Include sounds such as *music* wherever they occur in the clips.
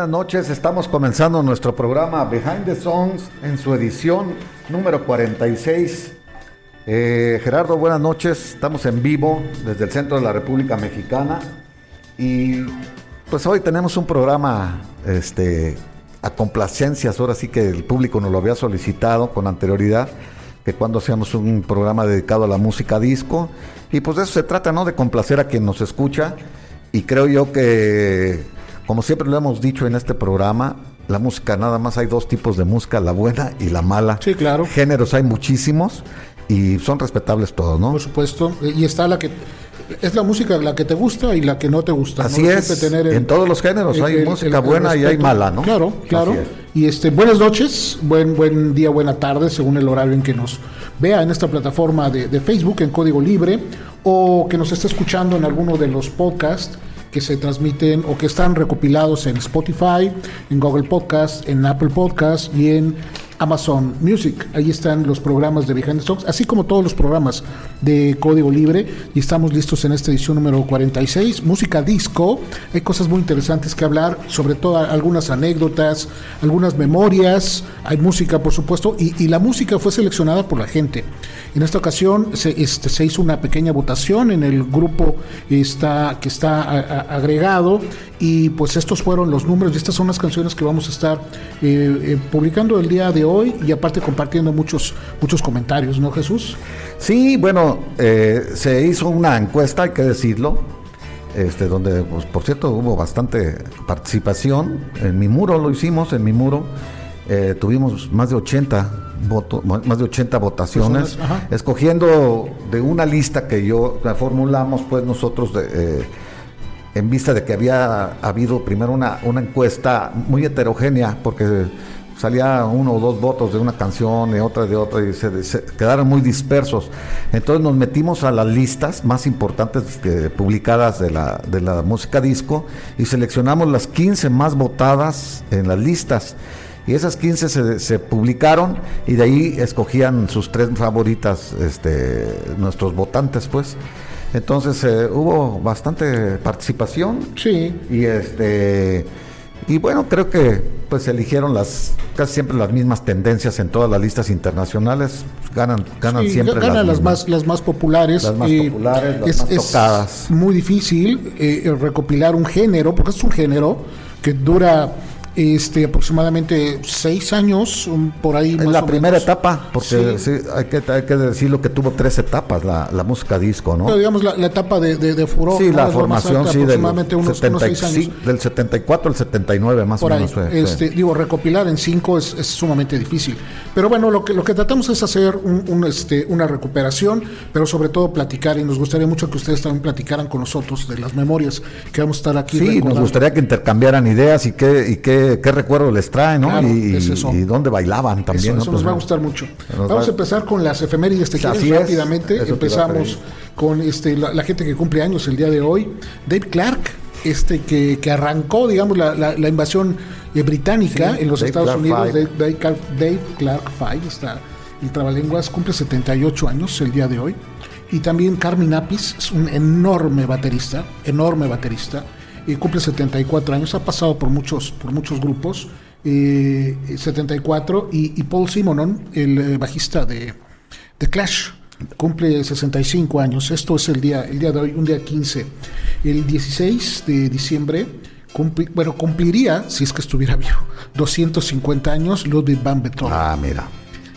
Buenas noches, estamos comenzando nuestro programa Behind the Songs en su edición número 46. Eh, Gerardo, buenas noches, estamos en vivo desde el centro de la República Mexicana y pues hoy tenemos un programa este, a complacencias, ahora sí que el público nos lo había solicitado con anterioridad, que cuando hacíamos un programa dedicado a la música disco y pues de eso se trata, ¿no? De complacer a quien nos escucha y creo yo que como siempre lo hemos dicho en este programa, la música nada más hay dos tipos de música, la buena y la mala. Sí, claro. Géneros hay muchísimos y son respetables todos, ¿no? Por supuesto. Y está la que es la música la que te gusta y la que no te gusta. Así es. en todos los géneros hay música buena y hay mala, ¿no? Claro, claro. Y este, buenas noches, buen buen día, buena tarde, según el horario en que nos vea en esta plataforma de, de Facebook en código libre o que nos esté escuchando en alguno de los podcasts que se transmiten o que están recopilados en Spotify, en Google Podcast, en Apple Podcast y en Amazon Music. Ahí están los programas de Behind the Songs, así como todos los programas de código libre. Y estamos listos en esta edición número 46. Música disco. Hay cosas muy interesantes que hablar, sobre todo algunas anécdotas, algunas memorias. Hay música, por supuesto, y, la música fue seleccionada por la gente. En esta ocasión se, este, se hizo una pequeña votación en el grupo que está agregado y pues estos fueron los números y estas son las canciones que vamos a estar eh, eh, publicando el día de hoy y aparte compartiendo muchos, muchos comentarios, ¿no Jesús? Sí, bueno, eh, se hizo una encuesta, hay que decirlo, este, donde pues, por cierto hubo bastante participación. En mi muro lo hicimos, en mi muro tuvimos más de 80 votos, más de 80 votaciones, escogiendo de una lista que yo formulamos pues nosotros de en vista de que había habido primero una, una encuesta muy heterogénea, porque salía uno o dos votos de una canción y otra de otra y se, quedaron muy dispersos. Entonces nos metimos a las listas más importantes que, publicadas de la, de la música disco y seleccionamos las 15 más votadas en las listas. Y esas 15 se, se publicaron y de ahí escogían sus tres favoritas este, nuestros votantes, pues. Entonces eh, hubo bastante participación. Sí. Y este y bueno, creo que pues eligieron las casi siempre las mismas tendencias en todas las listas internacionales. Ganan ganan siempre ganan las, más las más populares. Las más populares, las más tocadas. Es muy difícil eh, recopilar un género porque es un género que dura este, aproximadamente seis años, por ahí. En la primera etapa, porque sí. hay, que, hay que decirlo que tuvo tres etapas la, la música disco, ¿no? Pero digamos la, etapa de, de, de furor. Sí, la formación, sí, aproximadamente del, unos, 70, unos seis años. del 74 al 79 más por o menos. Fue, este, Digo, recopilar en cinco es, es, sumamente difícil. Pero bueno, lo que, lo que tratamos es hacer un, un, este, una recuperación, pero sobre todo platicar, y nos gustaría mucho que ustedes también platicaran con nosotros de las memorias que vamos a estar aquí. Sí, recordando. nos gustaría que intercambiaran ideas y que, y que qué, recuerdo les trae, ¿no? Claro, y, es y, dónde bailaban también. Eso, ¿no? eso nos va a gustar mucho. Vamos va... a empezar con las efemérides tejidas rápidamente. Empezamos con este, la, la, gente que cumple años el día de hoy. Dave Clark, este que, que arrancó, digamos, la, la, la invasión eh, británica sí, en los Dave Estados Clark Unidos. Dave, Dave, Clark, Dave Clark Five, está el trabalenguas, cumple 78 años el día de hoy. Y también Carmen Apis, es un enorme baterista, enorme baterista eh, cumple 74 años, ha pasado por muchos, por muchos grupos, eh, 74, y, y, Paul Simonon, el eh, bajista de, de, Clash, cumple 65 años. Esto es el día, el día de hoy, un día 15. El 16 de diciembre, cumpli, bueno, cumpliría, si es que estuviera *laughs* vivo, 250 años Ludwig van Beethoven. Ah, mira.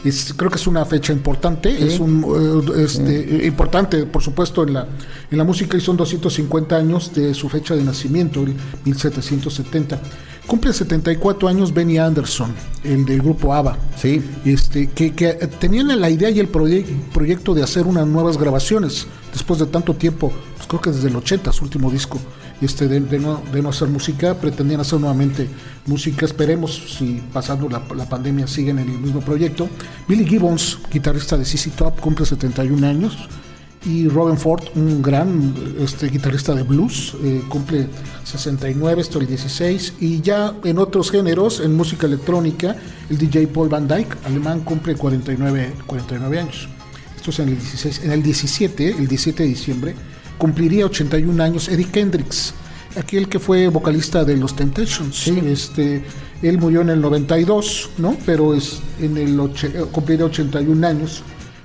Es, creo que es una fecha importante, sí. es un uh, este, sí. importante, por supuesto, en la, en la música y son 250 años de su fecha de nacimiento, 1770. Cumple 74 años Benny Anderson, el del grupo ABBA. Sí. Este, que, que tenían la idea y el proye proyecto de hacer unas nuevas grabaciones después de tanto tiempo, pues creo que desde el 80, su último disco. Este, de, de no, de no hacer música, pretendían hacer nuevamente música, esperemos si pasando la, la pandemia siguen en el mismo proyecto. Billy Gibbons, guitarrista de CC Top, cumple 71 años y Robin Ford, un gran este, guitarrista de blues, eh, cumple 69, esto el 16, y ya en otros géneros, en música electrónica, el DJ Paul Van Dyke, alemán, cumple 49, 49 años. Esto es en el 16. En el 17, el 17 de diciembre, cumpliría 81 años Eric Hendrix, aquel que fue vocalista de los Temptations. Este, él murió en el 92, ¿no? Pero es en el cumpliría 81 años.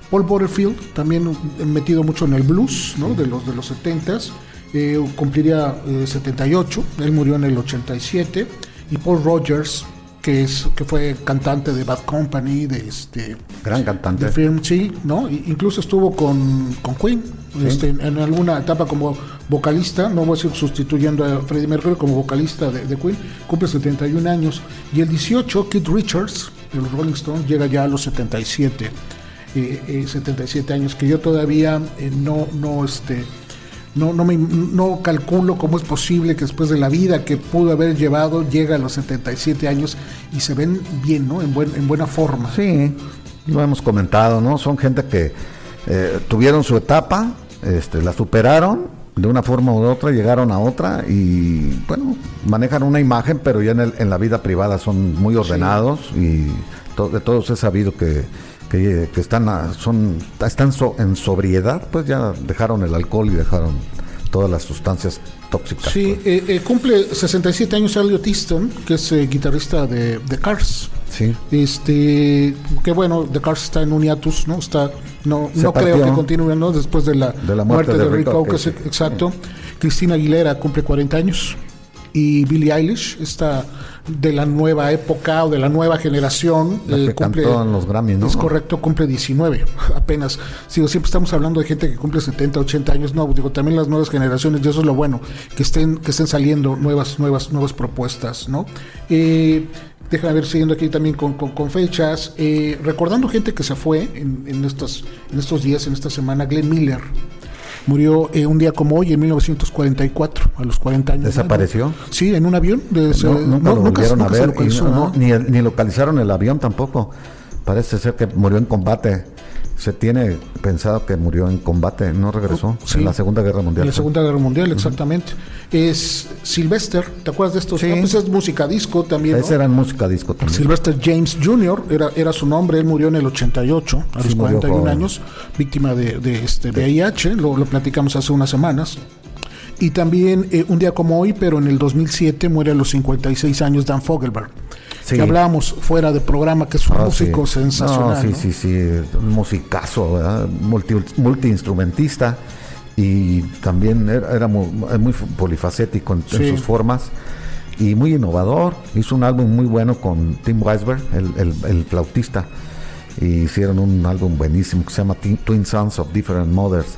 Paul Butterfield, también metido mucho en el blues, ¿no? De los de los 70s, eh, cumpliría eh, 78, él murió en el 87, y Paul Rogers, que es que fue cantante de Bad Company, de este gran cantante de Film, sí, ¿no? Incluso estuvo con, con Queen, ¿Sí? este, en alguna etapa como vocalista, no voy a decir sustituyendo a Freddie Mercury como vocalista de, de Queen, cumple 71 años, y el 18, Keith Richards, de los Rolling Stones, llega ya a los 77 eh, eh, 77 años, que yo todavía eh, no, no, este, no, no, me, no calculo cómo es posible que después de la vida que pudo haber llevado llega a los 77 años y se ven bien, ¿no? En, buen, en buena forma. Sí, lo hemos comentado, ¿no? Son gente que eh, tuvieron su etapa, este, la superaron de una forma u otra, llegaron a otra y, bueno, manejan una imagen, pero ya en, el, en la vida privada son muy ordenados sí. y to de todos he sabido que que, que están, a, son, están so, en sobriedad, pues ya dejaron el alcohol y dejaron todas las sustancias tóxicas. Sí, pues. eh, eh, cumple 67 años Elliot Easton, que es eh, guitarrista de, de, Cars. Sí. Este, que bueno, The Cars está en un hiatus, ¿no? Está, no, no creo que continúe, ¿no? Después de la, de la muerte, muerte, de, de Rick sí. exacto. Sí. Cristina Aguilera cumple 40 años y Billie Eilish está de la nueva época o de la nueva generación. La que eh, cumple, cantó en los Grammys, ¿no? Es correcto, cumple 19 *laughs* apenas. Sigo, siempre estamos hablando de gente que cumple 70, 80 años. No, digo, también las nuevas generaciones, y eso es lo bueno, que estén, que estén saliendo nuevas, nuevas, nuevas propuestas, ¿no? Eh, déjame ver, siguiendo aquí también con, con, con fechas, eh, recordando gente que se fue en, en, estos, en estos días, en esta semana, Glenn Miller murió eh, un día como hoy, en 1944, a los 40 años. ¿Desapareció? ¿no? Sí, en un avión. De, no, nunca no, lo volvieron nunca, a ver. Localizó, y ni, ni localizaron el avión tampoco. Parece ser que murió en combate. Se tiene pensado que murió en combate, no regresó sí, en la Segunda Guerra Mundial. En la Segunda Guerra Mundial, exactamente. Uh -huh. Es Sylvester, ¿te acuerdas de estos? Sí. No, pues es música disco también. Ese ¿no? era música disco también. Sylvester James Jr. Era, era su nombre, él murió en el 88, a sí, los 41 años, víctima de, de este VIH, lo, lo platicamos hace unas semanas. Y también eh, un día como hoy, pero en el 2007, muere a los 56 años Dan Fogelberg. Sí. que hablábamos fuera de programa, que es un oh, músico sí. sensacional. No, sí, ¿no? sí, sí, un musicazo, ¿verdad? Multi, multiinstrumentista y también era, era muy, muy, polifacético en, sí. en, sus formas y muy innovador. Hizo un álbum muy bueno con Tim Weisberg, el, el, el flautista, y hicieron un álbum buenísimo que se llama Twin Sons of Different Mothers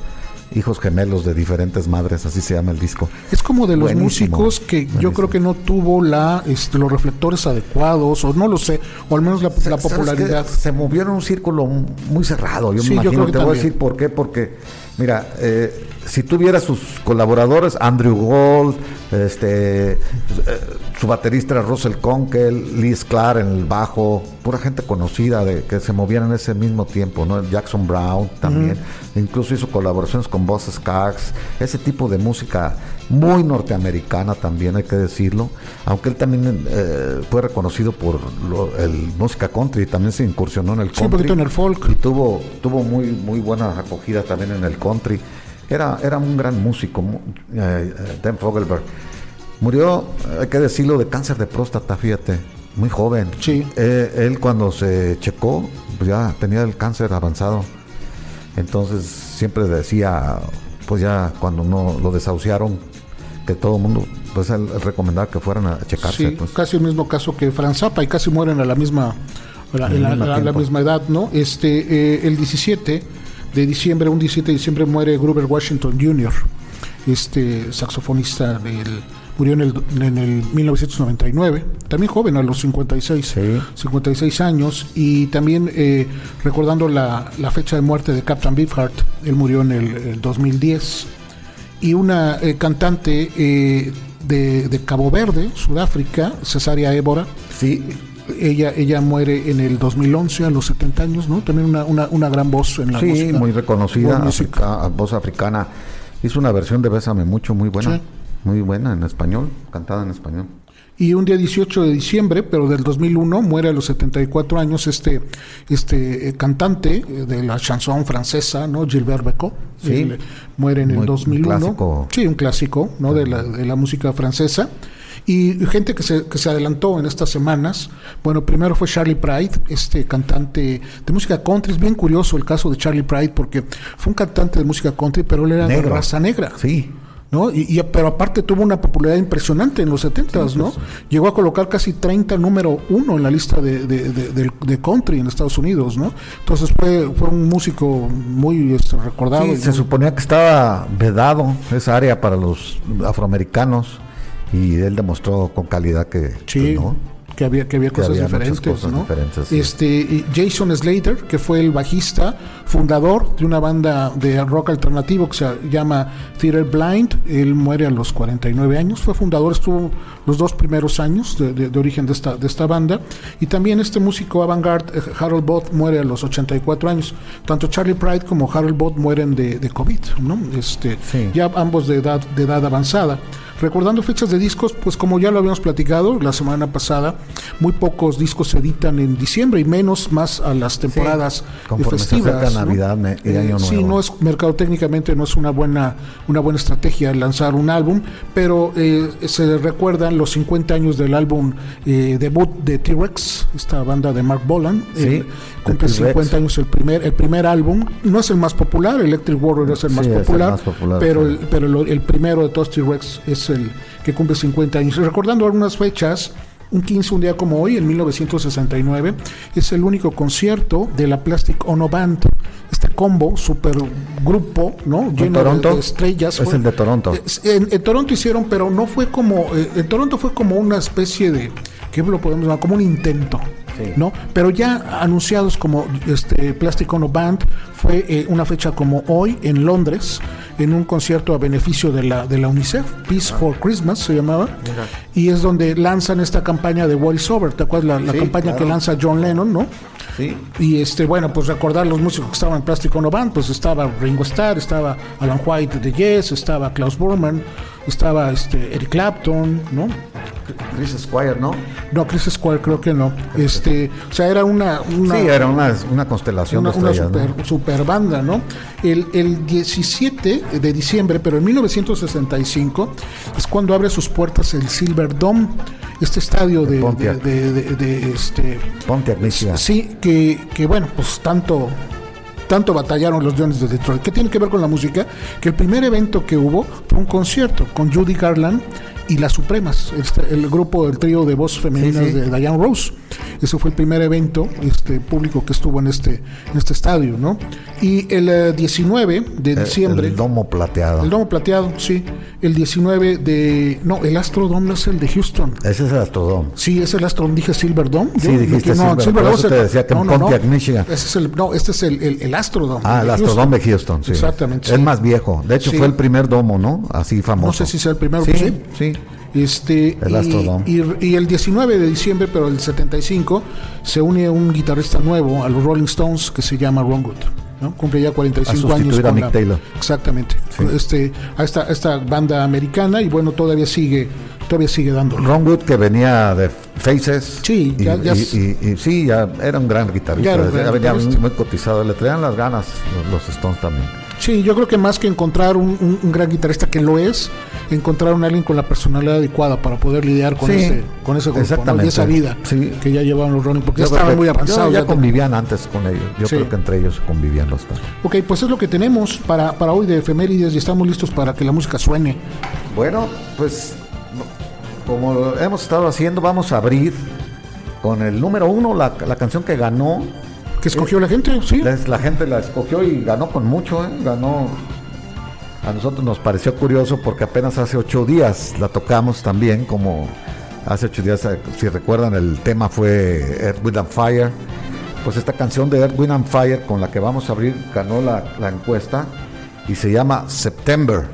hijos gemelos de diferentes madres, así se llama el disco. Es como de los buenísimo, músicos que buenísimo. yo creo que no tuvo la este, los reflectores adecuados, o no lo sé, o al menos la, la popularidad. Se movió en un círculo muy cerrado, yo sí, me imagino, yo te también. voy a decir por qué, porque, mira, eh, si tuviera sus colaboradores, Andrew Gold, este, eh, su baterista era Russell Conkel, Lee Sklar en el bajo, pura gente conocida de que se movían en ese mismo tiempo, ¿no? Jackson Brown también, uh -huh. incluso hizo colaboraciones con Boss Skaggs, ese tipo de música muy norteamericana también, hay que decirlo, aunque él también eh, fue reconocido por lo, el música country, también se incursionó en el country. Sí, un poquito en el folk. Y tuvo, tuvo muy, muy buena acogida también en el country. Era, era un gran músico, eh, Dan Fogelberg. Murió, hay que decirlo, de cáncer de próstata, fíjate, muy joven. Sí. Eh, él cuando se checó, pues ya tenía el cáncer avanzado. Entonces siempre decía, pues ya cuando no lo desahuciaron, que todo el mundo, pues él recomendaba que fueran a checarse. Sí, pues. casi el mismo caso que Franz Zappa y casi mueren a la misma, a la, la, la, la, misma edad, ¿no? Este, eh, el 17 de diciembre, un 17 de diciembre muere Gruber Washington Jr., este saxofonista del murió en el, en el 1999, también joven, a los 56, sí. 56 años, y también eh, recordando la, la, fecha de muerte de Captain Beefheart, él murió en el, el 2010. y una eh, cantante eh, de, de Cabo Verde, Sudáfrica, Cesaria Évora. Sí, Ella, ella muere en el 2011 a los 70 años, ¿no? También una, una, una gran voz en la sí, música. muy reconocida, africa- voz africana. Hizo una versión de Bésame Mucho, muy buena. Sí. Muy buena en español, cantada en español. Y un día 18 de diciembre, pero del 2001, muere a los 74 años este, este eh, cantante eh, de la chanson francesa, ¿no? Gilbert Becot. Sí. Él, eh, muere en Muy- el un 2001. clásico. Sí, un clásico, ¿no? De la, de la música francesa. Y gente que se, que se adelantó en estas semanas. Bueno, primero fue Charlie Pride, este cantante de música country. Es bien curioso el caso de Charlie Pride porque fue un cantante de música country, pero él era de Negro. raza negra. Sí, ¿no? Y, y- pero aparte tuvo una popularidad impresionante en los 70s, ¿no? Llegó a colocar casi 30 número uno en la lista de, de- de- del- de country en Estados Unidos, ¿no? Entonces fue, fue un músico muy este, recordado. Sí, y se muy- suponía que estaba vedado esa área para los afroamericanos y él demostró con calidad que Sí, pues, no. Que había, que había Que cosas había diferentes, cosas ¿no? diferentes, sí. Este, y Jason Slater, que fue el bajista, fundador de una banda de rock alternativo que se llama Theater Blind, él muere a los 49 años, fue fundador, estuvo los dos primeros años de, de- de origen de esta, de esta banda, y también este músico avant-garde, eh, Harold Bott, muere a los 84 años. Tanto Charlie Pride como Harold Bott mueren de, de COVID, ¿no? Este, Sí. ya ambos de edad, de edad avanzada. Recordando fechas de discos, pues como ya lo habíamos platicado la semana pasada, muy pocos discos se editan en diciembre y menos más a las temporadas eh, se festivas. acerca ¿no? Navidad y Año Sí, Nuevo. no es mercado técnicamente no es una buena una buena estrategia lanzar un álbum, pero eh, se recuerdan los 50 años del álbum eh, debut de T-Rex, esta banda de Mark Bolan. Sí, Eh, cumple T-Rex. 50 años el primer el primer álbum, no es el más popular, Electric Warrior es el Sí, más el popular, más popular, pero sí. el, pero lo- el primero de todos T-Rex es el que cumple 50 años. Recordando algunas fechas, un 15, un día como hoy, en 1969, es el único concierto de la Plastic Ono Band, este combo, super grupo, ¿no? Lleno de- Toronto? de, estrellas. Es el de Toronto. Es- En, en Toronto hicieron, pero no fue como, eh, en Toronto fue como una especie de, ¿qué lo podemos llamar? Como un intento. Sí. ¿no? Pero ya anunciados como este Plastic Ono Band fue eh, una fecha como hoy en Londres en un concierto a beneficio de la de la UNICEF Peace for Christmas se llamaba y es donde lanzan esta campaña de What is Over, ¿te acuerdas la, la Sí, campaña que lanza John Lennon, ¿no? Sí. Y este, bueno, pues recordar los músicos que estaban en Plastic Ono Band, pues estaba Ringo Starr, estaba Alan White de Yes, estaba Klaus Bormann, estaba este Eric Clapton, ¿no? Chris Squire, ¿no? No, Chris Squire creo que no. Este, o sea, era una, una sí, era una, una constelación una, de una estrellas, super, ¿no? super banda, ¿no? El, el 17 de diciembre, pero en 1965, es cuando abre sus puertas el Silver Dome, este estadio de- de, este, Pontiac, Michigan. sí, que, que bueno, pues tanto tanto batallaron los Jones de Detroit. ¿Qué tiene que ver con la música? Que el primer evento que hubo fue un concierto con Judy Garland y las Supremas, este, el grupo, el trío de voz femeninas Sí, sí. de Diane Rose. Ese fue el primer evento este, público que estuvo en este, en este estadio, ¿no? Y el eh, 19 de El- diciembre... El domo plateado. el domo plateado, sí. El 19 de... No, el Astrodome no es el de Houston. Ese es el Astrodome. Sí, es el Astrodome, dije Silverdome. Sí, dijiste no, Silver- Silverdome por eso es el- te decía que en Pontiac, Michigan. Ese es el, no, este es el, el, el Astrodome. Ah, el Astrodome de Houston, sí. Exactamente. Es sí. más viejo. De hecho, Sí. fue el primer domo, ¿no? Así famoso. No sé si sea el primero. Sí, sí. sí. Este, El y, Astrodome. y, y el 19 de diciembre, pero el 75, se une un guitarrista nuevo a los Rolling Stones que se llama Ron Wood. ¿no? Cumple ya 45 A años. sustituir a con Mick la- Taylor. Exactamente. Este, a esta, esta banda americana y bueno, todavía sigue, todavía sigue dándolo. Ron Wood, que venía de Faces. Sí, y, ya- ya y- es- y- y sí, ya era un gran guitarrista. Ya era un gran venía muy cotizado. Le traían las ganas los, los Stones también. Sí, yo creo que más que encontrar un, un- un gran guitarrista que lo es, encontrar un alguien con la personalidad adecuada para poder lidiar con Sí, ese, con ese grupo, ¿no? exactamente. y esa vida Sí. que ya llevaban los Rolling, porque ya Yo estaban que- muy avanzados. Ya, convivían antes con ellos. Yo Sí. creo que entre ellos convivían los dos. Ok, pues es lo que tenemos para, para hoy de efemérides y estamos listos para que la música suene. Bueno, pues como hemos estado haciendo, vamos a abrir con el número uno, la, la canción que ganó. ¿Qué escogió la gente? Sí. La, gente la escogió y ganó con mucho, ¿eh? ganó. A nosotros nos pareció curioso porque apenas hace ocho días la tocamos también, como hace ocho días, eh, si recuerdan, el tema fue Earth, and Fire. Pues esta canción de Earth, and Fire con la que vamos a abrir ganó la, la encuesta y se llama September.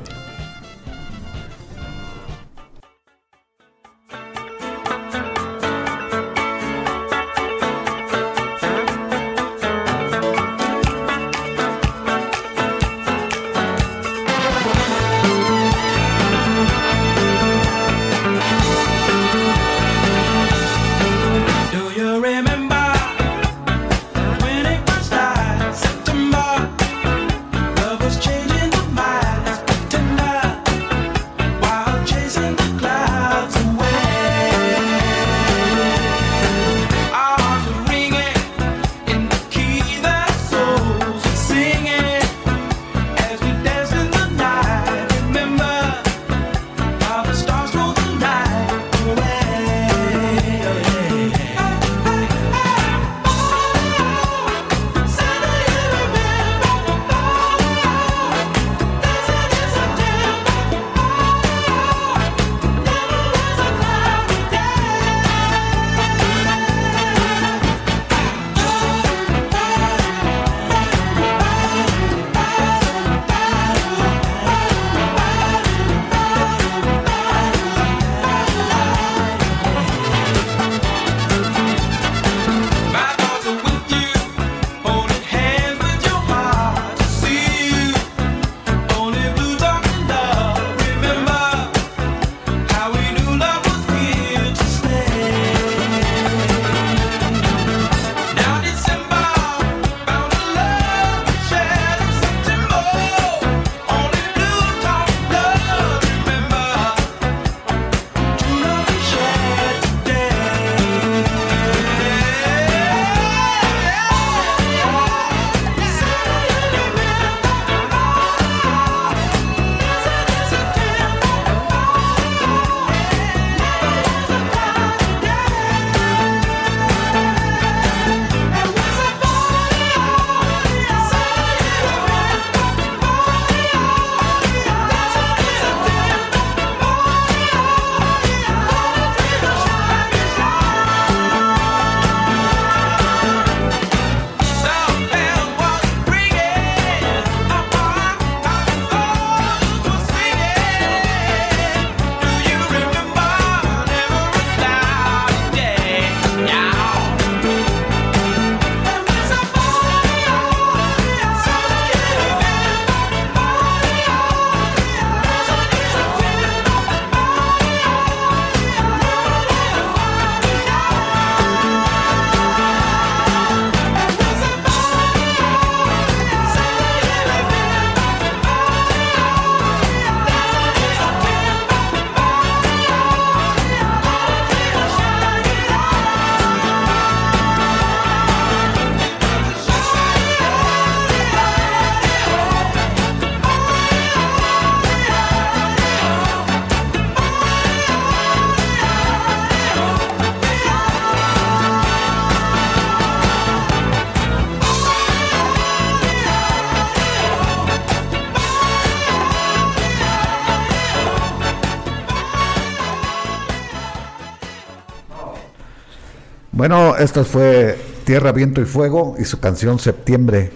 Bueno, esto fue Tierra, Viento y Fuego y su canción Septiembre.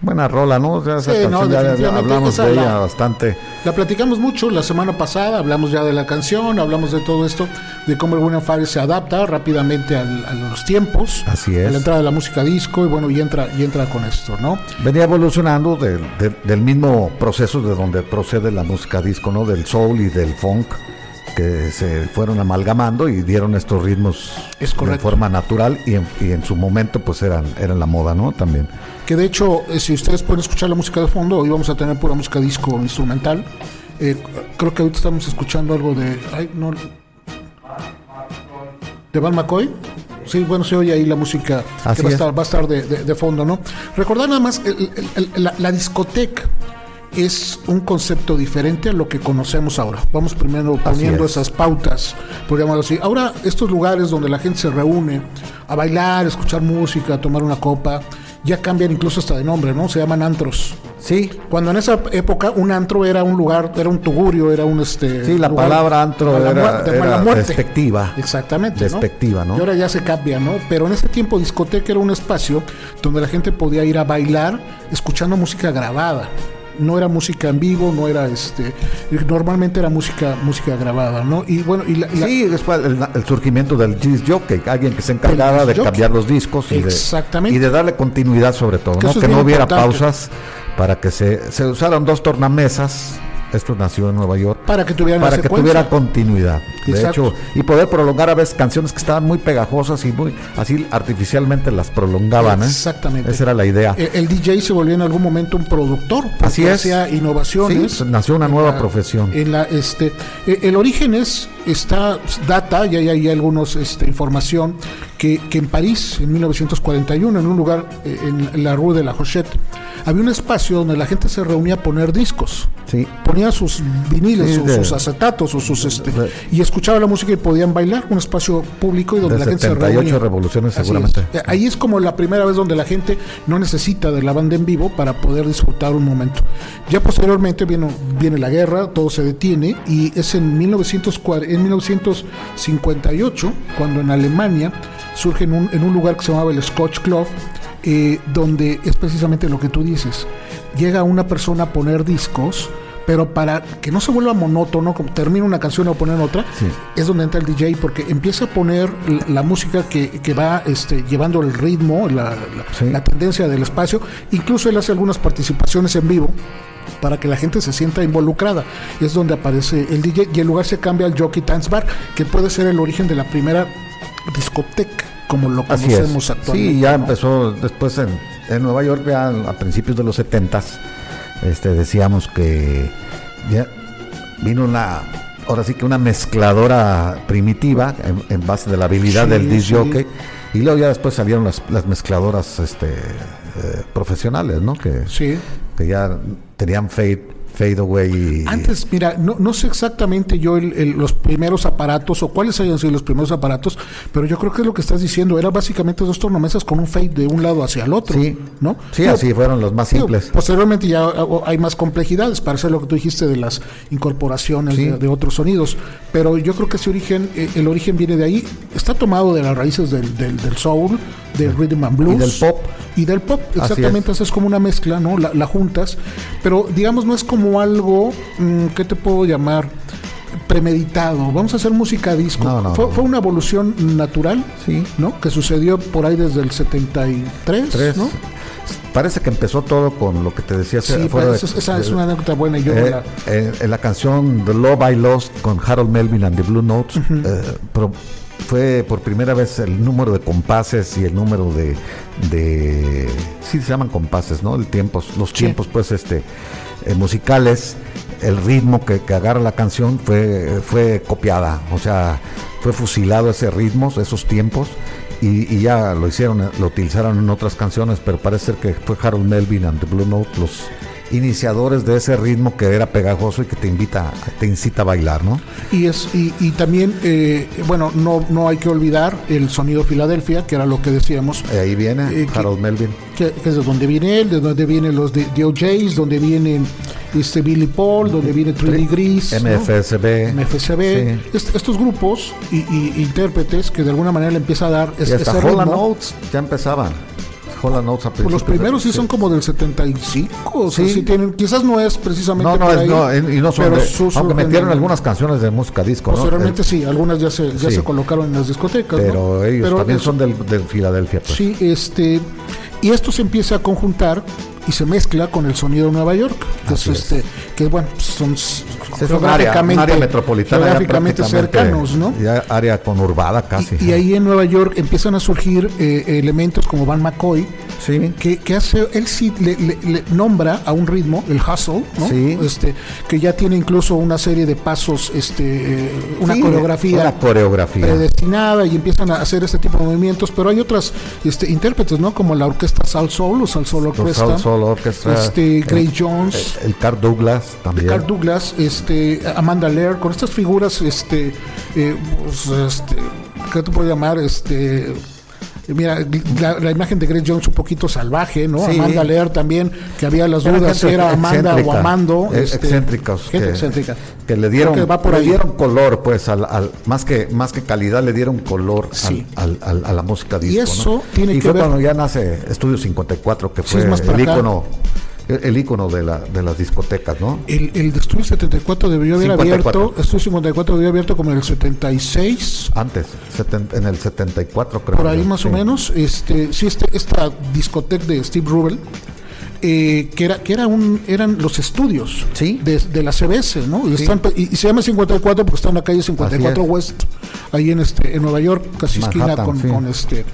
Buena rola, ¿no? O sea, esa Sí, canción no, ya hablamos de la- ella bastante. La platicamos mucho la semana pasada, hablamos ya de la canción, hablamos de todo esto, de cómo el Fire se adapta rápidamente al- a los tiempos, Así es. a la entrada de la música disco y bueno, y entra, y entra con esto, ¿no? Venía evolucionando del mismo proceso de donde procede la música disco, ¿no? Del soul y del funk, que se fueron amalgamando y dieron estos ritmos Es de forma natural y en, y en su momento pues eran, eran la moda, ¿no? También. Que de hecho, eh, si ustedes pueden escuchar la música de fondo, hoy vamos a tener pura música disco instrumental. Eh, creo que ahorita estamos escuchando algo de. Ay, no. ¿De Val McCoy? Sí, bueno, se oye ahí la música Así que va a es. estar, va a estar de, de- de fondo, ¿no? Recordar nada más, el- el- el- la, la discoteca es un concepto diferente a lo que conocemos ahora. Vamos primero poniendo es. esas pautas, por llamarlo así. Ahora, estos lugares donde la gente se reúne a bailar, escuchar música, tomar una copa, ya cambian incluso hasta de nombre, ¿no? Se llaman antros. Sí, Cuando en esa época un antro era un lugar, era un tugurio, era un este. Sí, la lugar palabra antro era- muerte. despectiva. Exactamente. Despectiva, ¿no? Y ahora ya se cambia, ¿no? Pero en ese tiempo discoteca era un espacio donde la gente podía ir a bailar escuchando música grabada. No era música en vivo, no era este. Normalmente era música, música grabada, ¿no? Y bueno, y la, y la- Sí, después el, el surgimiento del disc jockey, alguien que se encargaba de cambiar los discos y de, Exactamente. y de darle continuidad sobre todo, Que ¿no? que no hubiera importante. pausas para que se, se usaran dos tornamesas. Esto nació en Nueva York. Para que tuvieran para que secuencia. tuviera continuidad. De Exacto. hecho, y poder prolongar a veces canciones que estaban muy pegajosas y muy así artificialmente las prolongaban. ¿eh? Exactamente. Esa era la idea. el, el DJ se volvió en algún momento un productor. Así es. Hacía innovaciones. Sí, nació una nueva la- profesión. En la, este, eh, el origen es, está, data, y hay ahí algunos este, información, que, que en París, en 1941, en un lugar, eh, en la Rue de la Rochette, había un espacio donde la gente se reunía a poner discos. Sí. Ponía sus viniles, Sí, sus, de- sus acetatos o sus este, de- y escuchaba la música y podían bailar, un espacio público y donde De la gente se 78 reunía. revoluciones, seguramente. es. Eh, Ahí es como la primera vez donde la gente no necesita de la banda en vivo para poder disfrutar un momento. Ya posteriormente viene, viene la guerra, todo se detiene y es en, 1940 en 1958 cuando en Alemania surge en un, en un lugar que se llamaba el Scotch Club, eh, donde es precisamente lo que tú dices. Llega una persona a poner discos, pero para que no se vuelva monótono, como termina una canción o poner otra, Sí. es donde entra el DJ porque empieza a poner la, la música que, que va este, llevando el ritmo, la, la- Sí. la tendencia del espacio. Incluso él hace algunas participaciones en vivo para que la gente se sienta involucrada. Es donde aparece el DJ y el lugar se cambia al Jockey Dance Bar, que puede ser el origen de la primera discoteca como lo conocemos actualmente. Sí, ya ¿no? empezó después en, en Nueva York, ya a principios de los 70 este, decíamos que ya vino una, ahora sí que una mezcladora primitiva en, en base de la habilidad Sí, del disc sí. jockey, y luego ya después salieron las, las mezcladoras este, eh, profesionales, ¿no? Que, Sí. que ya tenían fade, fade away y, Antes, mira, no, no sé exactamente yo el- el- los primeros aparatos o cuáles hayan sido los primeros aparatos, pero yo creo que es lo que estás diciendo. Era básicamente dos tornamesas con un fade de un lado hacia el otro. Sí. ¿no? Sí, Digo, así fueron los más digo, simples. posteriormente ya o- hay más complejidades para hacer lo que tú dijiste de las incorporaciones Sí. de, de otros sonidos. Pero yo creo que ese origen, eh, el origen viene de ahí. Está tomado de las raíces del, del, del soul, del rhythm and blues. Y del pop. Y del pop, es. exactamente. Es. como una mezcla, ¿no? La, la juntas. Pero digamos, no es como algo, mm, ¿qué te puedo llamar? premeditado, vamos a hacer música disco. No, no, fue, no. fue una evolución natural, Sí. ¿no? Que sucedió por ahí desde el 73, Tres. ¿no? Parece que empezó todo con lo que te decía Sí, de- esa, es una anécdota buena. y Yo Eh, la- eh, en la canción The Love I Lost con Harold Melvin and the Blue Notes eh, pro- fue por primera vez el número de compases y el número de, de sí se llaman compases, ¿no? El tiempos, los Sí. tiempos pues este eh, musicales, el ritmo que, que agarra la canción fue fue copiada, o sea, fue fusilado ese ritmo, esos tiempos. Y, y ya lo hicieron, lo utilizaron en otras canciones, pero parece ser que fue Harold Melvin and the Blue Note los iniciadores de ese ritmo que era pegajoso y que te invita, te incita a bailar, ¿no? y, es, y, y también, eh, bueno, no, no hay que olvidar el sonido Filadelfia, que era lo que decíamos, Eh, ahí viene Eh, que- Harold Melvin. que, que es de donde viene él, de donde vienen los de, de OJs, donde vienen este Billy Paul, donde viene 3D Gris, ¿no? MFSB. MFSB, Sí. Est- estos grupos y, y intérpretes que de alguna manera le empieza a dar Y es- hasta ese ritmo. Oates ya empezaban. Hall and Oates a Pues los primeros sí son como del 75, o sea, Sí. sí tienen, quizás no es precisamente No, no, por es, ahí, no, y no son pero de- su- aunque metieron en- algunas canciones de música disco, ¿no? Posteriormente El- sí, algunas ya se, ya Sí. se colocaron en las discotecas. ¿no? pero ellos también es- son del, del Filadelfia. Pues. Sí, este, y esto se empieza a conjuntar y se mezcla con el sonido de Nueva York, que es, este, que bueno, pues son un área, metropolitana. geográficamente cercanos, ¿no? Ya área conurbada casi. Y, y ahí en Nueva York empiezan a surgir eh, elementos como Van McCoy, Sí. que, que hace, él sí le, le- le nombra a un ritmo, el hustle, ¿no? Sí. Este, que ya tiene incluso una serie de pasos, este, eh, una Sí, coreografía Una coreografía. predestinada y empiezan a hacer este tipo de movimientos, pero hay otras este, intérpretes, ¿no? Como la orquesta Sal Soul o Sal Soul Orquesta, Soul Soul Orchestra, este, el- Gray Jones, El, el Carl Douglas también. Carl Douglas, este, Amanda Lear, con estas figuras, este, eh, pues, este, ¿qué te puedo llamar? Este, mira, la, la imagen de Grace Jones un poquito salvaje, ¿no? Sí. Si Lear también, que había las Era dudas si era Amanda o Amando. eh, este, excéntricos. Gente que, excéntrica. Que le dieron, que va por le ahí. dieron color, pues, al, al- más, que, más que calidad, le dieron color al- Sí. al- al- a la música disco. ¿no? eso tiene y que fue ver- cuando ya nace Estudio 54, que fue el acá. ícono, el, el ícono de, la, de las discotecas, ¿no? El, el de Estudio 74 debió haber 54. abierto, Estudio 54 debió haber abierto como en el 76, Antes, seten- en el 74 creo. por ahí yo, más sí. o menos. Este, sí, este, esta discoteca de Steve Rubel, eh, que era, que era un, eran los estudios Sí. de, de la CBS, ¿no? Y, Sí. están, y, y se llama 54 porque está en la calle 54 Así es. West, ahí en este, en Nueva York, casi esquina con, sí. con este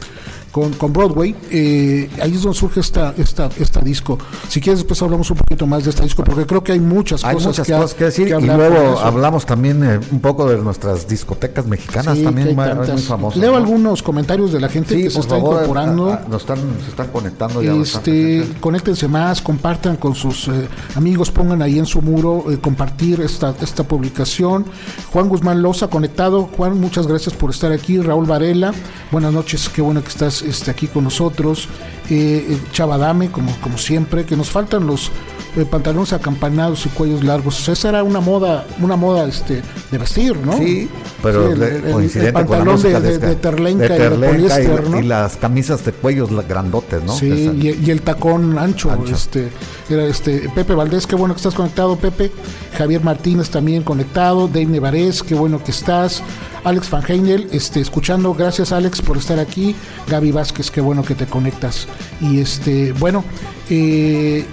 con, con Broadway, eh, ahí es donde surge esta, esta, esta disco. Si quieres después hablamos un poquito más de esta disco, porque creo que hay muchas Hay cosas muchas que, cosas que decir y luego hablamos también eh, un poco de nuestras discotecas mexicanas Sí, también muy, famosas. Leo ¿no? algunos comentarios de la gente Sí, que se está favor, incorporando. a- a- nos están, se están conectando ya Este, conéctense más, compartan con sus eh, amigos, pongan ahí en su muro eh, compartir esta, esta publicación. Juan Guzmán Loza conectado. Juan, muchas gracias por estar aquí. Raúl Varela, buenas noches, qué bueno que estás este, aquí con nosotros. Eh, Chavadame, como, como siempre, que nos faltan los eh, pantalones acampanados y cuellos largos. Esa era una moda, una moda este, de vestir, ¿no? Sí, pero Sí, el- el- coincidente el con la pantalón de, de, terlenca y de poliéster, y, ¿no? y las camisas de cuellos grandotes, ¿no? Sí, y, y el tacón ancho, Ancho. este, era este Pepe Valdés, qué bueno que estás conectado, Pepe. Javier Martínez también conectado, Dave Nevarez, qué bueno que estás. Alex Van Heinel, este, escuchando, gracias Alex por estar aquí. Gaby Vázquez, qué bueno que te conectas. Y este, bueno, eh,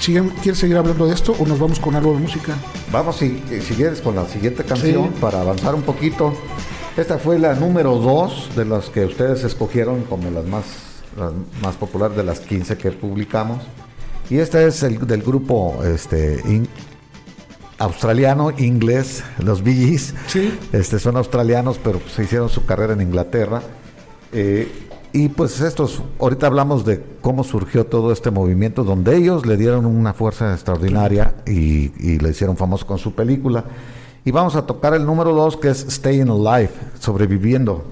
¿quieres seguir hablando de esto o nos vamos con algo de música? Vamos, si, si quieres, con la siguiente canción Sí. para avanzar un poquito. Esta fue la número dos de las que ustedes escogieron como las más, las más populares de las 15 que publicamos. Y esta es el, del grupo este, in- australiano, inglés, los Bee Gees. Sí. Este, son australianos, pero se hicieron su carrera en Inglaterra. Eh, y pues estos, ahorita hablamos de cómo surgió todo este movimiento, donde ellos le dieron una fuerza extraordinaria y, y le hicieron famoso con su película. Y vamos a tocar el número dos, que es Staying Alive, sobreviviendo.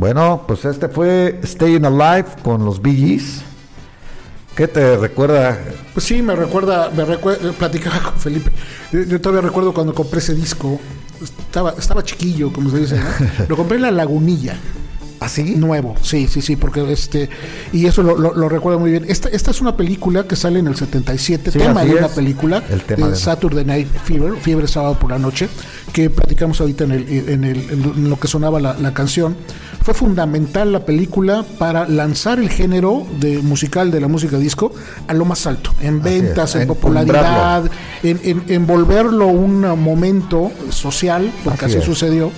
Bueno, pues este fue Staying Alive con los Bee Gees. ¿Qué te recuerda? Pues sí, me recuerda, me recuerda, platicaba con Felipe. Yo, yo todavía recuerdo cuando compré ese disco. Estaba, estaba chiquillo, como se dice, ¿no? *laughs* Lo compré en la Lagunilla. ¿Así? Nuevo, sí, sí, sí, porque este, y eso lo, lo- lo recuerdo muy bien. Esta, esta es una película que sale en el 77, Sí, tema de una película, El tema de Saturday Night Fever, Fiebre Sábado por la Noche, que platicamos ahorita en, el, en, el- en lo que sonaba la, la canción. Fue fundamental la película para lanzar el género de musical de la música disco a lo más alto, en ventas, en en popularidad, en, en, volverlo un momento social, porque Así sucedió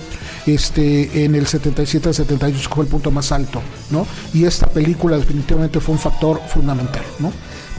este en el 77 al 78 que fue el punto más alto, ¿no? Y esta película definitivamente fue un factor fundamental, ¿no?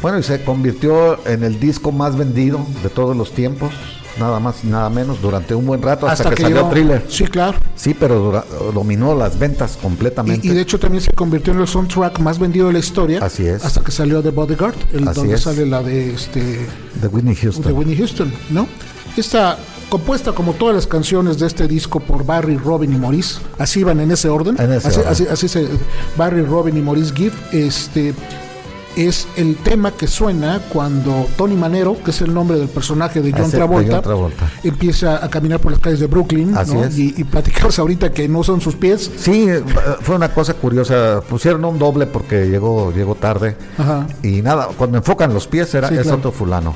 Bueno, y se convirtió en el disco más vendido de todos los tiempos, nada más y nada menos, durante un buen rato, hasta, que, salió llegó- Thriller. Sí, claro. Sí, pero dura- dominó las ventas completamente. Y, y de hecho también se convirtió en el soundtrack más vendido de la historia. Así es. Hasta que salió The Bodyguard, el Así donde es. sale la de este de Whitney Houston. de Winnie Houston, ¿no? Está compuesta como todas las canciones de este disco por Barry, Robin y Maurice. Así van en ese orden. En ese así, orden. así- así se Barry, Robin y Maurice Gibb. Este es el tema que suena cuando Tony Manero, que es el nombre del personaje de John, de Travolta, John Travolta. empieza a caminar por las calles de Brooklyn, ¿no? Y, y platicamos ahorita que no son sus pies. Sí, eh, fue una cosa curiosa. Pusieron un doble porque llegó llegó tarde. Ajá. Y nada, cuando enfocan los pies era Sí, es claro. otro fulano.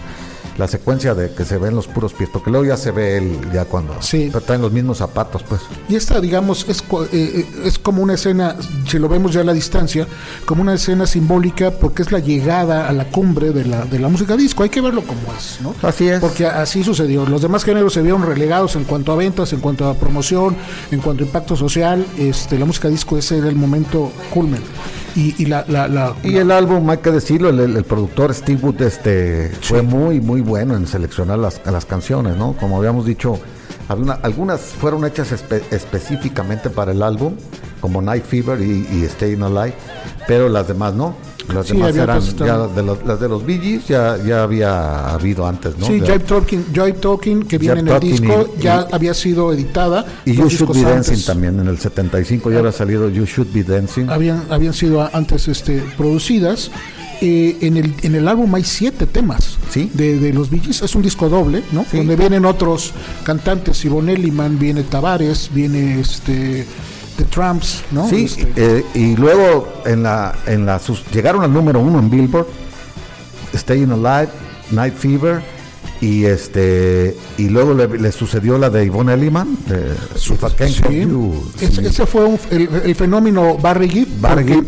La secuencia de que se ven los puros pies, porque luego ya se ve él ya cuando Sí. pero traen los mismos zapatos, pues. Y esta, digamos, es, eh, eh, es como una escena, si lo vemos ya a la distancia, como una escena simbólica porque es la llegada a la cumbre de la, de la música disco. Hay que verlo como es, ¿no? Así es. Porque así sucedió. Los demás géneros se vieron relegados en cuanto a ventas, en cuanto a promoción, en cuanto a impacto social. Este, la música disco ese era el momento culmen. Y, y la, la, la- Y el álbum, hay que decirlo, el, productor Steve Wood este, fue muy, muy bueno en seleccionar las, las canciones, ¿no? Como habíamos dicho, alguna- algunas fueron hechas espe- específicamente para el álbum, como Night Fever y, y Staying Alive, pero las demás no. Las Sí, demás eran ya de los, las de los Bee Gees ya, ya había habido antes, ¿no? Sí, Jive Talking, Jive Talking, que viene en el disco, y- ya y- había sido editada. y You Should Be antes. Dancing también, en el 75 ya había salido You Should Be Dancing. habían, habían sido antes este, producidas. Eh, en, el, en el álbum hay siete temas Sí. de, de los Bee Gees. Es un disco doble, ¿no? Sí. Donde vienen otros cantantes, Ivonne Elliman, viene Tavares, viene este The Tramps, ¿no? Sí, Este, eh, y luego en la, en la sus- llegaron al número uno en Billboard, Staying Alive, Night Fever, Y este y luego le, le sucedió la de Yvonne Elliman, de Sí. Sí. ese fue un- el, el fenómeno Barry Gibb. Barry Gibb,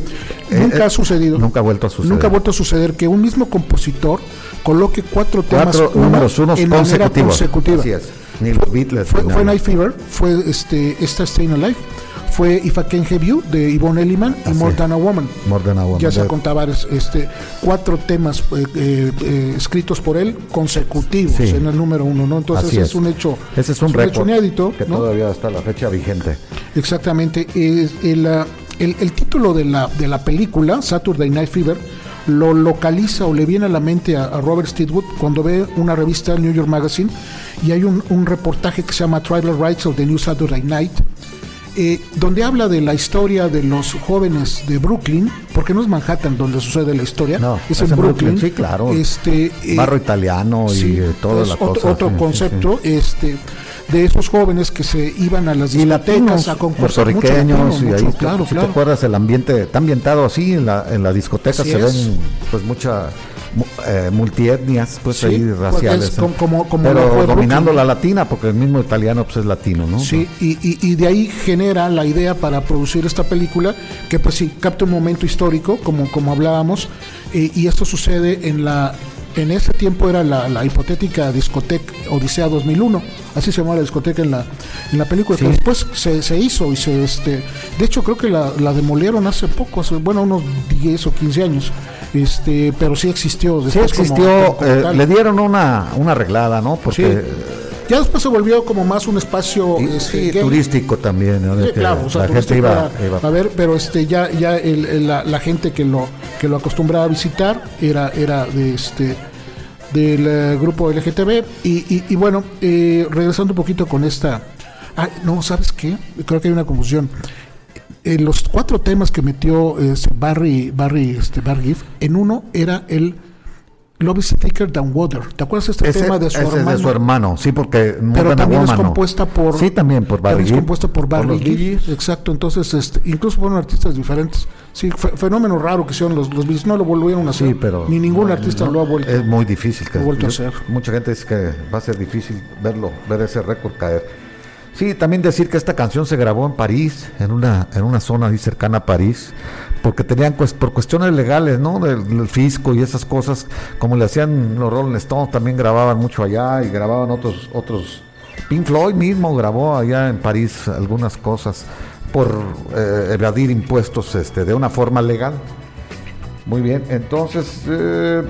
eh, nunca eh, ha sucedido. nunca ha vuelto a suceder. Nunca ha vuelto a suceder que un mismo compositor coloque cuatro temas Cuatro uno números unos en manera consecutivos. consecutiva. Así es. Ni los Beatles. Fue, fue. Night Fever, fue este, esta Staying Alive, fue If I Can Have You de Yvonne Elliman y More. Than a Woman. More Than a Woman. Ya se contaba este, cuatro temas eh, eh, eh, escritos por él consecutivos Sí. en el número uno, ¿no? Entonces es. es. un hecho, Ese es un hecho inédito, que ¿no? todavía hasta la fecha vigente. Exactamente. Es el, ah, el, el título de la, de la película, Saturday Night Fever, lo localiza o le viene a la mente a, a Robert Steedwood cuando ve una revista, New York Magazine, y hay un, un reportaje que se llama Tribal Rights of the New Saturday Night, eh, donde habla de la historia de los jóvenes de Brooklyn, porque no es Manhattan donde sucede la historia, No, es, en Brooklyn. Sí, claro. Este, eh, Barro italiano y Sí, eh, toda es la otro, cosa. otro sí, sí, concepto este de esos jóvenes que se iban a las discotecas a concursar puertorriqueños, y mucho, ahí, claro, si claro. te acuerdas, el ambiente está ambientado así, en la, en la discoteca Así se es. ven pues mucha mu- eh, multietnias, pues Sí, ahí pues, raciales. es como- como- como Pero dominando la latina, porque el mismo italiano pues es latino, ¿no? Sí, y, y- y de ahí genera la idea para producir esta película, que pues sí, capta un momento histórico, como, como hablábamos, eh, y esto sucede en la... En ese tiempo era la, la hipotética discoteca Odisea 2001, así se llamaba la discoteca en la, en la película, que Sí. después se, se hizo y se... este De hecho, creo que la, la demolieron hace poco, hace, bueno, unos 10 o 15 años, este pero sí existió. Sí como- existió, como eh, le dieron una, una arreglada, ¿no? Sí. Porque Ya después se volvió como más un espacio y- este, sí, turístico también, Sí, claro, o sea, la gente iba, a ver, pero este ya ya el- el- la, la gente que lo que lo acostumbraba a visitar era era de este del eh, grupo LGTB y, y- y bueno eh, regresando un poquito con esta ah, no sabes qué creo que hay una confusión Eh, los cuatro temas que metió este, Barry Barry este Barry Gibb, en uno era el Love is Thicker Than Water ¿te acuerdas de este Ese- tema de su ese es hermano? de su hermano, sí, porque pero también es compuesta por Sí, también por Barry compuesta por Gees. exacto entonces este incluso fueron artistas diferentes sí fe- fenómeno raro que hicieron los los Beatles no lo volvieron a hacer Sí, pero ni ningún no, artista no, lo ha vuelto Es muy difícil que lo ha vuelto a hacer. Mucha gente dice que va a ser difícil verlo, ver ese récord caer. Sí, también decir que esta canción se grabó en París, en una en una zona ahí cercana a París, porque tenían pues por cuestiones legales, ¿no? Del, fisco y esas cosas, como le hacían los Rolling Stones, también grababan mucho allá y grababan otros otros Pink Floyd mismo grabó allá en París algunas cosas por eh, evadir impuestos este de una forma legal. Muy bien, entonces eh,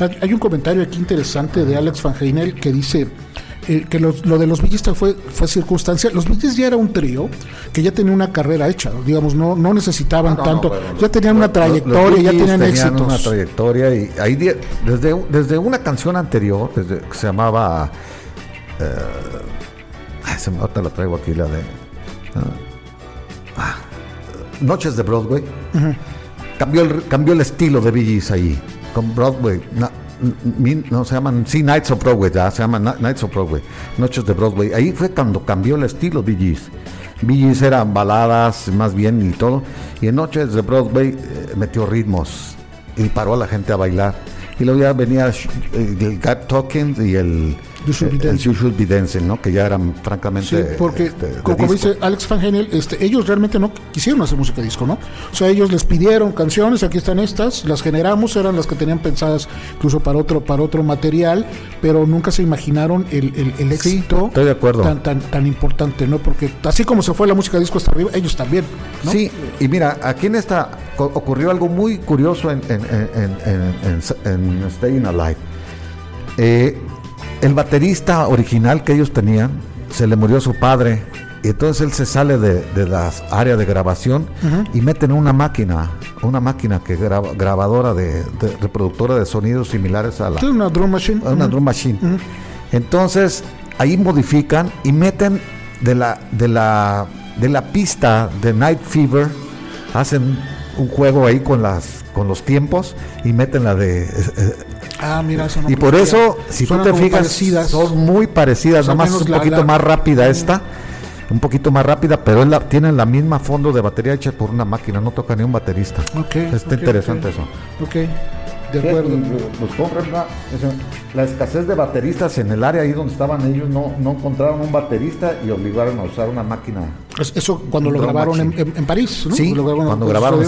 Hay- Hay un comentario aquí interesante de Alex Van Heinel que dice eh, que los- lo de los Villistas fue, fue circunstancia. Los Villis ya era un trío que ya tenía una carrera hecha, digamos, no, no necesitaban No, no, tanto, ya tenían una los- los trayectoria, ya tenían, éxitos. una trayectoria y ahí desde, desde una canción anterior, desde, que se llamaba, eh, ay, se me, ahorita la traigo aquí, la de ah, ah, Noches de Broadway, cambió, el, cambió el estilo de Gees ahí, con Broadway. na- no se llaman, sí, Nights of Broadway, ya se llaman Nights of Broadway, Noches de Broadway. Ahí fue cuando cambió el estilo Bee Gees. Gees eran baladas más bien y todo. Y en Noches de Broadway eh, metió ritmos y paró a la gente a bailar. Y luego ya venía eh, el Gap Talking y el, You Should Be Dancing. You Should Be Dancing, ¿no? Que ya eran francamente. Sí, porque este, de como, disco. dice Alex Van este, ellos realmente no quisieron hacer música disco, ¿no? O sea, ellos les pidieron canciones, aquí están estas, las generamos, eran las que tenían pensadas incluso para otro, para otro material, pero nunca se imaginaron el, el- el éxito estoy de acuerdo. Tan, tan, tan importante, ¿no? Porque así como se fue la música disco hasta arriba, ellos también, ¿no? Sí, y mira, aquí en esta ocurrió algo muy curioso en, en, en, en- en- en Staying Alive. Eh, el baterista original que ellos tenían se le murió su padre y entonces él se sale de, de las áreas de grabación y meten una máquina, una máquina que graba- grabadora de, de reproductora de sonidos similares a la, Sí, una drum machine. una drum machine. Entonces, ahí modifican y meten de la, de la, de la pista de Night Fever, hacen un juego ahí con las con los tiempos y meten la de eh, eh, Ah, mira, eso no y por eso si tú te fijas parecidas. son muy parecidas Son nada más menos un la- poquito la- más rápida esta un poquito más rápida pero es la, tienen la misma fondo de batería hecha por una máquina no toca ni un baterista Ok, está ok, interesante eso Ok. De acuerdo. pues, ¿no? Eso, La escasez de bateristas en el área ahí donde estaban ellos, no, no encontraron un baterista y obligaron a usar una máquina. Es- Eso cuando lo grabaron en, machine. en- en París, ¿no? Sí, Lo grabaron cuando grabaron.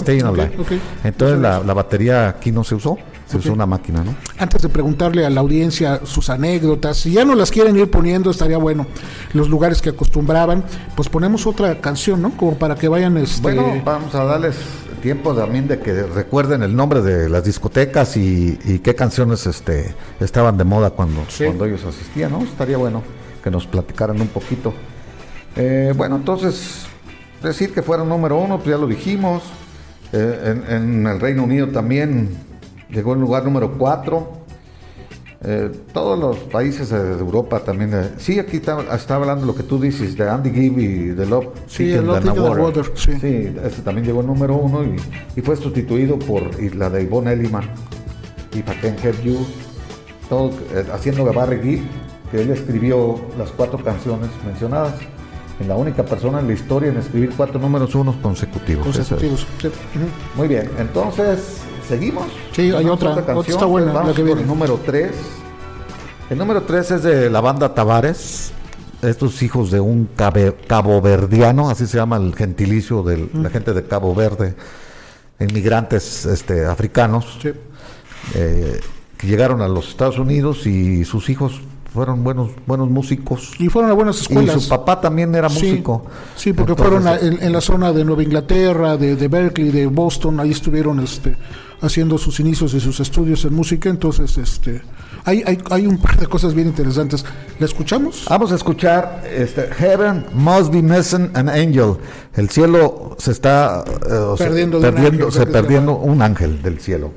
Entonces la, la batería aquí no se usó, se usó una máquina, ¿no? Antes de preguntarle a la audiencia sus anécdotas, si ya no las quieren ir poniendo, estaría bueno. Los lugares que acostumbraban, pues ponemos otra canción, ¿no? Como para que vayan este. Bueno, vamos a darles tiempo también de que recuerden el nombre de las discotecas y, y qué canciones este, estaban de moda cuando, Sí. cuando ellos asistían, ¿no? Estaría bueno que nos platicaran un poquito. Eh, bueno, entonces, decir que fueron número uno, pues ya lo dijimos. Eh, en, en el Reino Unido también llegó en lugar número cuatro. Eh, todos los países de Europa también. eh, sí, aquí está, está hablando lo que tú dices de Andy Gibb y de Love Sí, el Love a Water. Water, sí. Sí, este también llegó número uno y, y fue sustituido por y la de Yvonne Elliman y Can Help You, todo eh, haciendo de Barry Gibb, que él escribió las cuatro canciones mencionadas. En la única persona en la historia en escribir cuatro números unos consecutivos. Es. consecutivos. Sí. Muy bien, entonces, ¿seguimos? Sí, hay Tenemos otra, otra está buena, Vamos la que por viene. el número 3. El número 3 es de la banda Tavares. Estos hijos de un caboverdiano, así se llama el gentilicio de Mm. la gente de Cabo Verde, inmigrantes este, africanos, Sí. eh, que llegaron a los Estados Unidos y sus hijos fueron buenos, buenos músicos. Y fueron a buenas Y escuelas. su papá también era músico. Sí, porque Entonces, fueron a- en, en la zona de Nueva Inglaterra, de, de Berkeley, de Boston, ahí estuvieron este, haciendo sus inicios y sus estudios en música. Entonces, este, hay, hay, hay un par de cosas bien interesantes. ¿La escuchamos? Vamos a escuchar este, Heaven must be missing an angel. El cielo se está eh, Perdiendo de un perdiendo, ángel, se se perdiendo un ángel del cielo.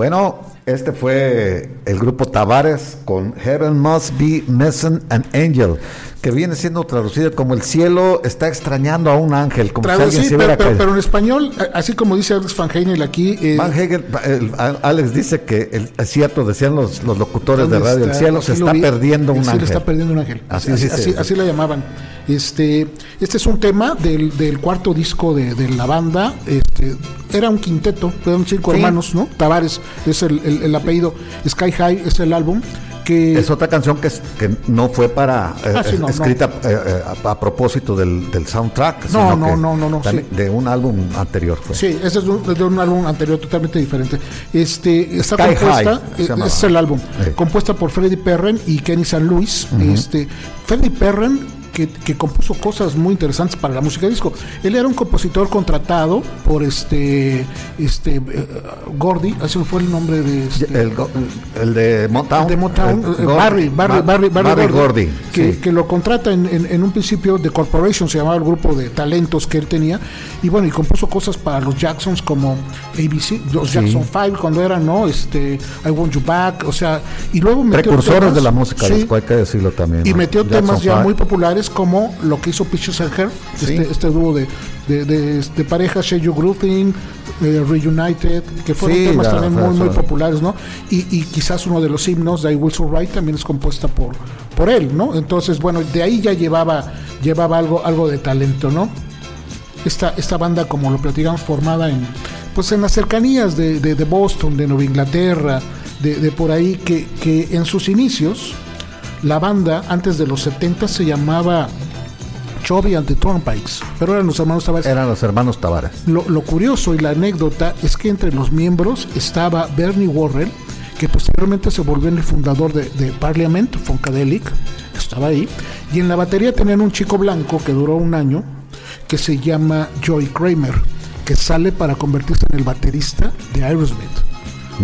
Bueno, este fue el grupo Tavares con Heaven Must Be Missing an Angel, que viene siendo traducido como el cielo está extrañando a un ángel, como si alguien Traducir, se pero, pero- pero en español, así como dice Alex Van Heinel aquí, eh, Van Hegel, el- Alex dice que el- es cierto, decían los, los locutores de ¿dónde radio, el está? cielo se está vi. perdiendo El un ángel. está perdiendo un ángel. Así Así, así- así la llamaban. Este, este es un tema del, del cuarto disco de, de la banda. Este, era un quinteto, eran cinco Sí. hermanos, ¿no? Tavares es el, el- el apellido. Sky High es el álbum. Que Es otra canción que, es- que no fue para eh, Ah, sí, no, escrita eh, eh, a, a propósito del, del soundtrack, No, sino no, que no, no, no, sí. de un álbum anterior fue. Sí, ese es un- de un álbum anterior totalmente diferente. Este está Sky compuesta, High, eh, es el álbum, Sí. compuesta por Freddie Perren y Kenny San Luis. Este Freddie Perren que, que compuso cosas muy interesantes para la música disco. Él era un compositor contratado por este este eh, Gordy, ese fue el nombre de este, El, el de Motown. de Motown, el eh, Gordy, Barry, Barry, Ba- Barry, Barry, Barry Gordy, Gordy, que, sí. que lo contrata en, en- en un principio de Corporation, se llamaba el grupo de talentos que él tenía, y bueno, y compuso cosas para los Jacksons como ABC, los Sí. Jackson 5 cuando eran, ¿no? Este, I Want You Back, o sea, y luego metió Precursores temas- de la música sí, disco, hay que decirlo también. y ¿no? metió Jackson temas ya muy populares como lo que hizo Peaches and Her, Sí. este, este dúo de, de, de, de pareja, Share You Groove Thing, eh, Reunited, que fueron Sí, temas también muy, muy populares, ¿no? Y, y quizás uno de los himnos de I Will Survive también es compuesta por, por él, ¿no? Entonces, bueno, de ahí ya llevaba, llevaba algo, algo de talento, ¿no? Esta, esta banda, como lo platicamos, formada en, pues en las cercanías de, de- de Boston, de Nueva Inglaterra, de, de por ahí, que, que en sus inicios, la banda, antes de los 70, se llamaba Chubby and the Turnpikes, pero eran los hermanos Tavares. Eran los hermanos Tavares. Lo, lo curioso y la anécdota es que entre los miembros estaba Bernie Worrell, que posteriormente se volvió el fundador de, de Parliament, Funkadelic, estaba ahí, y en la batería tenían un chico blanco que duró un año, que se llama Joy Kramer, que sale para convertirse en el baterista de Aerosmith.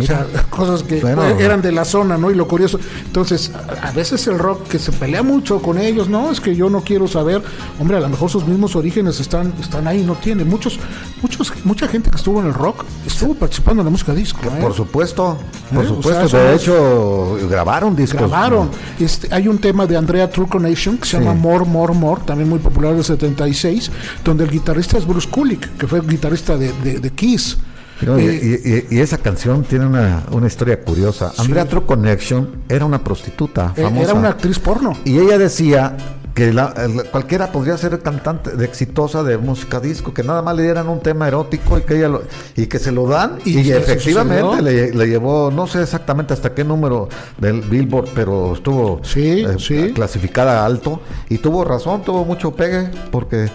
O sea, *laughs* cosas que Bueno. eran de la zona, ¿no? Y lo curioso. Entonces, a, a veces el rock que se pelea mucho con ellos, no, es que yo no quiero saber, hombre, a lo mejor sus mismos orígenes están, están ahí, no tiene. Muchos, muchos, mucha gente que estuvo en el rock estuvo participando en la música disco. ¿eh? Por supuesto, por ¿Eh? O supuesto. sea, de es- hecho, grabaron discos. Grabaron. Este, hay un tema de Andrea True Nation que se Sí. llama More, More, More, también muy popular del 76, donde el guitarrista es Bruce Kulick, que fue guitarrista de, de, de Kiss. No, Eh, y, y- y esa canción tiene una, una historia curiosa. Andrea True Connection era una prostituta eh, famosa. era una actriz porno. Y ella decía que la- cualquiera podría ser cantante de exitosa de música disco, que nada más le dieran un tema erótico y que ella lo- y que se lo dan Y efectivamente le, le llevó no sé exactamente hasta qué número del Billboard, pero estuvo Sí, eh, sí. clasificada alto y tuvo razón, tuvo mucho pegue porque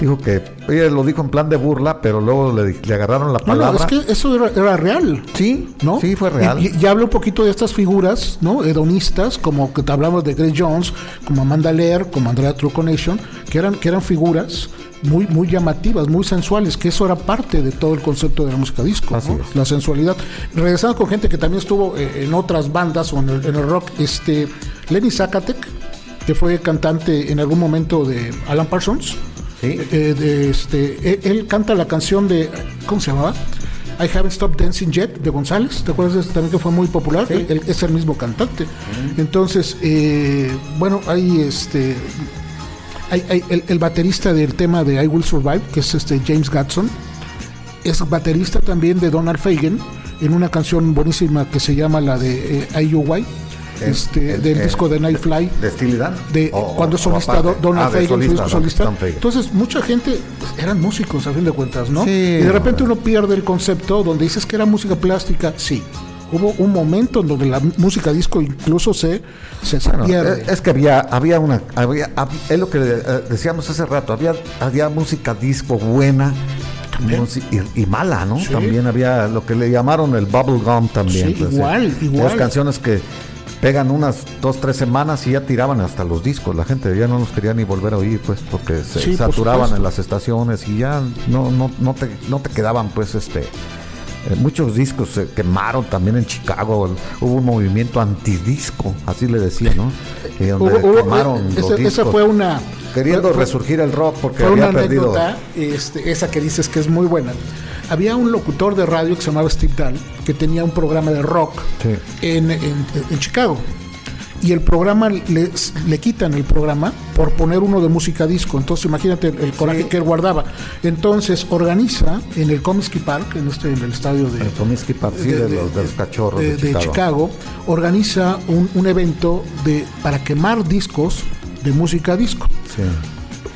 dijo que ella lo dijo en plan de burla, pero luego le, le agarraron la No, palabra. no, es que eso era, era real. sí, ¿no? sí fue real. Y, y- y habla un poquito de estas figuras, ¿no? Hedonistas, como que te hablamos de Grace Jones, como Amanda Lear, como Andrea True Connection, que eran, que eran figuras muy, muy llamativas, muy sensuales, que eso era parte de todo el concepto de la música disco, ¿no? la sensualidad. Regresando con gente que también estuvo eh, en otras bandas o en el, en el rock, este Lenny Zacatec, que fue cantante en algún momento de Alan Parsons. Sí. Eh, de este, él, él canta la canción de, ¿cómo se llamaba? I Haven't Stopped Dancing Yet de González, ¿te acuerdas de ese también que fue muy popular? Él- él es el mismo cantante. Entonces, eh, bueno, hay este, hay, hay el, el baterista del tema de I Will Survive, que es este James Gatson, es baterista también de Donald Fagen en una canción buenísima que se llama la de eh, IUY, este, el- del el- disco de Nightfly ¿De Steely Dan? de O- cuando es solista Donald Ah, su disco solista. Don. Entonces, mucha gente pues, eran músicos a fin de cuentas, ¿no? Sí, y de repente uno pierde el concepto donde dices que era música plástica, sí. Hubo un momento en donde la música disco incluso se, se, Bueno, pierde. es, que había, había una, había, hab- es lo que eh, decíamos hace rato, había, había música disco buena y, y mala, ¿no? Sí. También había lo que le llamaron el bubblegum también. Sí, igual, eh, igual. Las canciones que pegan unas dos, tres semanas y ya tiraban hasta los discos. La gente ya no los quería ni volver a oír, pues, porque se Sí, saturaban en las estaciones y ya no, no, no te, no te quedaban, pues, este. eh, muchos discos se quemaron también en Chicago. el- hubo un movimiento antidisco, así le decía, ¿no? Y donde Hubo- hubo- quemaron eh, los esa, esa discos, fue una queriendo fue- resurgir el rock porque fue había una perdido. anécdota, este, esa que dices que es muy buena. Había un locutor de radio que se llamaba Steve Dahl, que tenía un programa de rock Sí. en, en- en Chicago. Y el programa, le, le quitan el programa por poner uno de música disco. Entonces imagínate el, el coraje que él guardaba. Entonces organiza en el Comiskey Park, en, este, en el estadio de, El Comiskey Park, sí, de, los, de los cachorros de, de- de Chicago. Chicago, organiza un, un evento de, para quemar discos de música disco. Sí.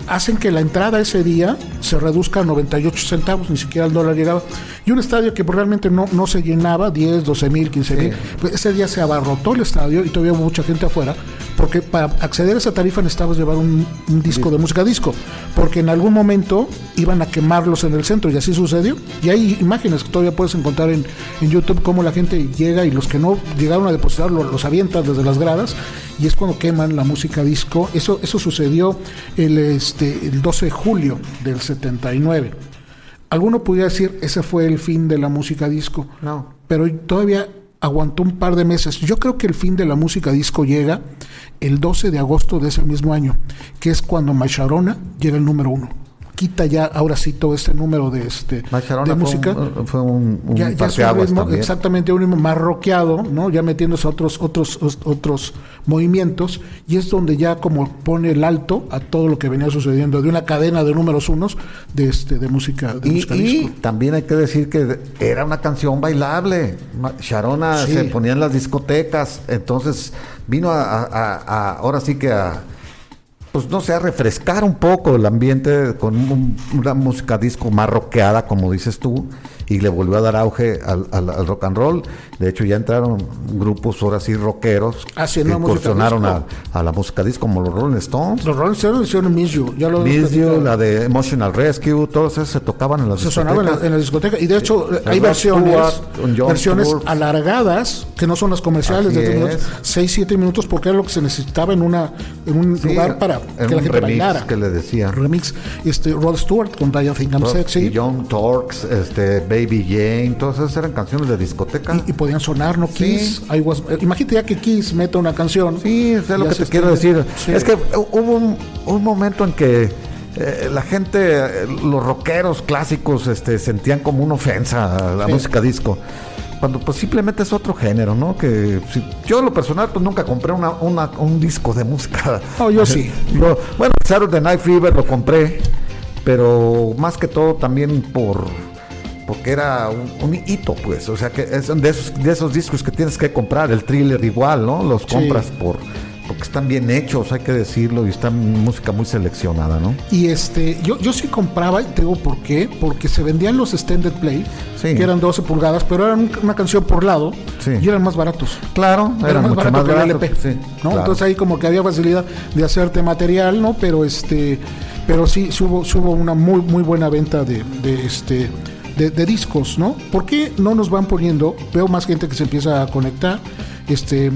Hacen que la entrada ese día se reduzca a 98 centavos, ni siquiera el dólar llegaba. Y un estadio que realmente no, no se llenaba, 10, 12 mil, 15 mil. Sí. Pues ese día se abarrotó el estadio y todavía hubo mucha gente afuera, porque para acceder a esa tarifa necesitabas llevar un, un disco de música disco, porque en algún momento iban a quemarlos en el centro y así sucedió. Y hay imágenes que todavía puedes encontrar en, en YouTube cómo la gente llega y los que no llegaron a depositar lo- los avientan desde las gradas y es cuando queman la música disco. Eso, eso sucedió el, este, el 12 de julio del 79. Alguno pudiera decir, ese fue el fin de la música disco. No. Pero todavía aguantó un par de meses. Yo creo que el fin de la música disco llega el 12 de agosto de ese mismo año, que es cuando Macharona llega el número uno. Quita ya, ahora sí, todo este número de, este, de fue música. un, fue un, ya, ya ritmo, también. exactamente un ritmo más rockeado, ¿no? Ya metiéndose a otros, otros, os- otros movimientos, y es donde ya como pone el alto a todo lo que venía sucediendo de una cadena de números unos de este de música, de Y, música y también hay que decir que era una canción bailable. Sharona Sí. se ponía en las discotecas, entonces vino a- a- ahora sí que a, pues no sé, refrescar un poco el ambiente con un- una música disco más rockeada, como dices tú, y le volvió a dar auge al, al- al rock and roll. De hecho, ya entraron grupos ahora sí rockeros Haciendo que música incursionaron a, a la música disco, como los Rolling Stones. Los Rolling Stones hicieron Miss You, ya lo Miss You, la de Emotional Rescue, todos esos se tocaban en las se sonaba en la, discotecas. en la discoteca y de hecho eh, hay versiones Stewart, versiones Stewart. alargadas que no son las comerciales Así de tres es. minutos 6 7 minutos porque era lo que se necesitaba en una en un Sí, lugar para en que la un gente remix bailara que le decía. remix este Rod Stewart con Diane Think I'm Sexy Y John Torx, este, Baby Jane, todas esas eran canciones de discoteca. y, y podían sonar no Sí. Kiss I was- eh, imagínate ya que Kiss meta una canción sí, es lo que te quiero decir. Sí. Es que hubo un, un momento en que eh, la gente, eh, los rockeros clásicos, este, sentían como una ofensa a la Sí. música disco. Cuando pues simplemente es otro género, ¿no? Que si- yo en lo personal pues nunca compré una, una- un disco de música. No, yo *laughs* sí. Yo- bueno, Saturday Night Fever lo compré, pero más que todo también por porque era un, un hito, pues, o sea que es de esos, de esos discos que tienes que comprar, el thriller igual, ¿no? Los Sí. compras por porque están bien hechos, hay que decirlo, y está música muy seleccionada, ¿no? Y este, yo, yo sí compraba, y te digo por qué, porque se vendían los extended play, Sí. que eran 12 pulgadas, pero eran un- una canción por lado Sí. y eran más baratos. Claro, Era, era, más mucho barato más que el. LP. sí, ¿no? claro. Entonces ahí como que había facilidad de hacerte material, ¿no? Pero este pero sí, sí hubo una muy, muy buena venta de, de, este, de, de discos, ¿no? ¿Por qué no nos van poniendo? Veo más gente que se empieza a conectar. Este,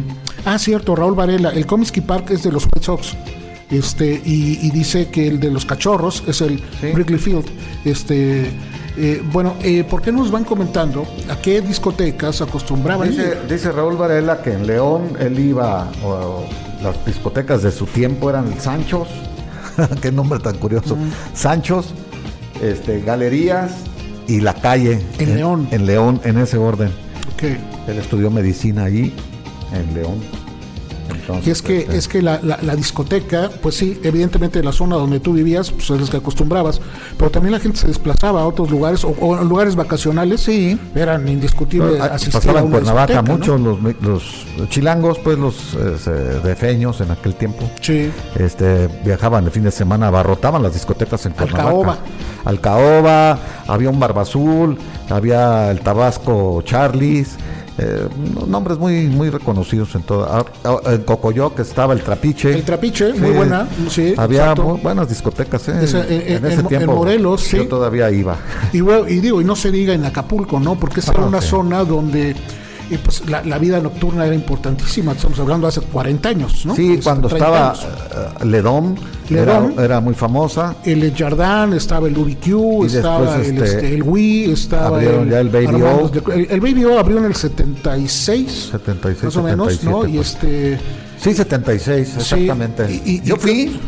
ah, cierto, Raúl Varela, el Comiskey Park es de los White Sox. Este, y, y dice que el de los cachorros es el Sí. Wrigley Field. Este, eh, bueno, eh, ¿por qué no nos van comentando a qué discotecas acostumbraban Dice, ir? dice Raúl Varela que en León él iba, o, o las discotecas de su tiempo eran el Sanchos, *laughs* qué nombre tan curioso, Sanchos, este, Galerías y La Calle. En León. En León, en ese orden. Ok. Él estudió medicina ahí, en León. Entonces, Y es que, este, es que la, la- la discoteca, pues sí, evidentemente la zona donde tú vivías, pues es la que acostumbrabas, pero también la gente se desplazaba a otros lugares o, lugares vacacionales, sí, eran indiscutibles Ah, asistir pasaba a en Cuernavaca discoteca, mucho ¿no? los, los chilangos, pues los eh, defeños en aquel tiempo. Sí, este, viajaban de fin de semana, abarrotaban las discotecas en Cuernavaca. Alcaoba. Alcaoba, había un Barba Azul, había el Tabasco Charlies, eh, nombres muy muy reconocidos en toda. ah, ah, En Cocoyoc estaba el Trapiche. El Trapiche, muy buena, sí, Había muy buenas discotecas, ¿eh? Esa, eh, en eh, ese en- tiempo. en Morelos, sí. Yo todavía iba. Y, digo, y no se diga en Acapulco, ¿no? Porque esa Ah, era una sí. zona donde eh, pues, la, la vida nocturna era importantísima. Estamos hablando hace 40 años, ¿no? Sí, Este, cuando 30 estaba años. eh, Ledón, era, era muy famosa. El Jardin, estaba el Y UBQ, estaba después, el, este, este, el Wii, estaba abrieron ya el Baby Armando's O. El, el Baby O abrió en el 76, 76, más o menos, ¿no? 77, Y pues. este... Sí, 76, Sí, exactamente. y- y- Yo y- fui,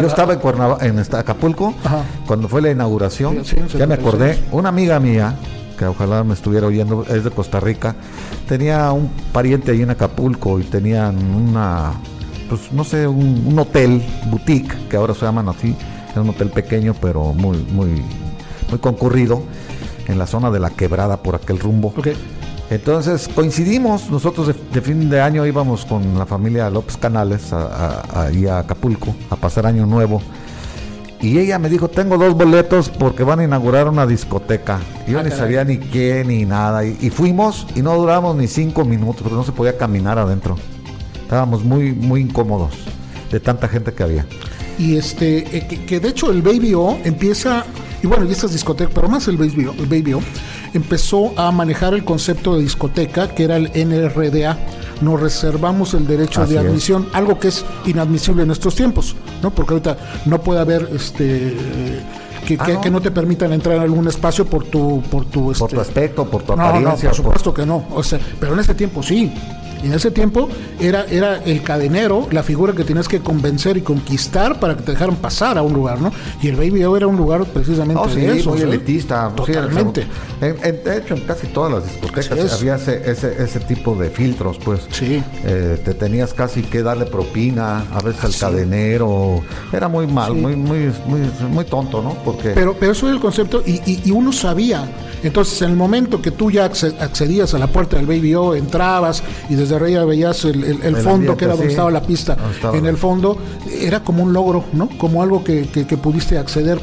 yo estaba en, Cuernava- en esta- Acapulco, Ajá. cuando fue la inauguración, Sí, sí, ya me 76. acordé, una amiga mía, que ojalá me estuviera oyendo, es de Costa Rica, tenía un pariente ahí en Acapulco y tenían una, pues no sé, un, un hotel, boutique, que ahora se llaman así, es un hotel pequeño pero muy, muy, muy concurrido, en la zona de la quebrada por aquel rumbo. Ok. Entonces coincidimos, nosotros de, de fin de año íbamos con la familia López Canales a, a- ahí a Acapulco a pasar año nuevo. Y ella me dijo, tengo dos boletos porque van a inaugurar una discoteca. Yo Ah, ni caray. sabía ni qué ni nada. Y, y fuimos y no duramos ni cinco minutos porque no se podía caminar adentro. Estábamos muy, muy incómodos de tanta gente que había. Y este, eh, que, que de hecho el Baby O empieza, y bueno, y estas discotecas, pero más el Baby O, el Baby O, empezó a manejar el concepto de discoteca, que era el NRDA. Nos reservamos el derecho Así de es. admisión, algo que es inadmisible en estos tiempos, ¿no? Porque ahorita no puede haber este. eh, Que, Ah, que- ¿no? que no te permitan entrar en algún espacio por tu por tu, Por este, tu aspecto, por tu no, no, apariencia. por supuesto que no. O sea, pero en ese tiempo sí. Y en ese tiempo era, era el cadenero, la figura que tenías que convencer y conquistar para que te dejaran pasar a un lugar, ¿no? Y el Baby O era un lugar precisamente No, sí, de eso. muy elitista. sí, Totalmente. en- en- de hecho, en casi todas las discotecas es. había ese, ese, ese tipo de filtros, pues. Sí. Eh, te tenías casi que darle propina, a veces al cadenero. Era muy mal, muy, muy, muy, muy tonto, ¿no? Porque Pero, pero eso era el concepto y, y- y uno sabía. Entonces, en el momento que tú ya acce- accedías a la puerta del Baby O, entrabas y desde arriba veías el, el- fondo, que era donde sí. estaba la pista, estaba. en el fondo, era como un logro, ¿no? Como algo que, que- que pudiste acceder.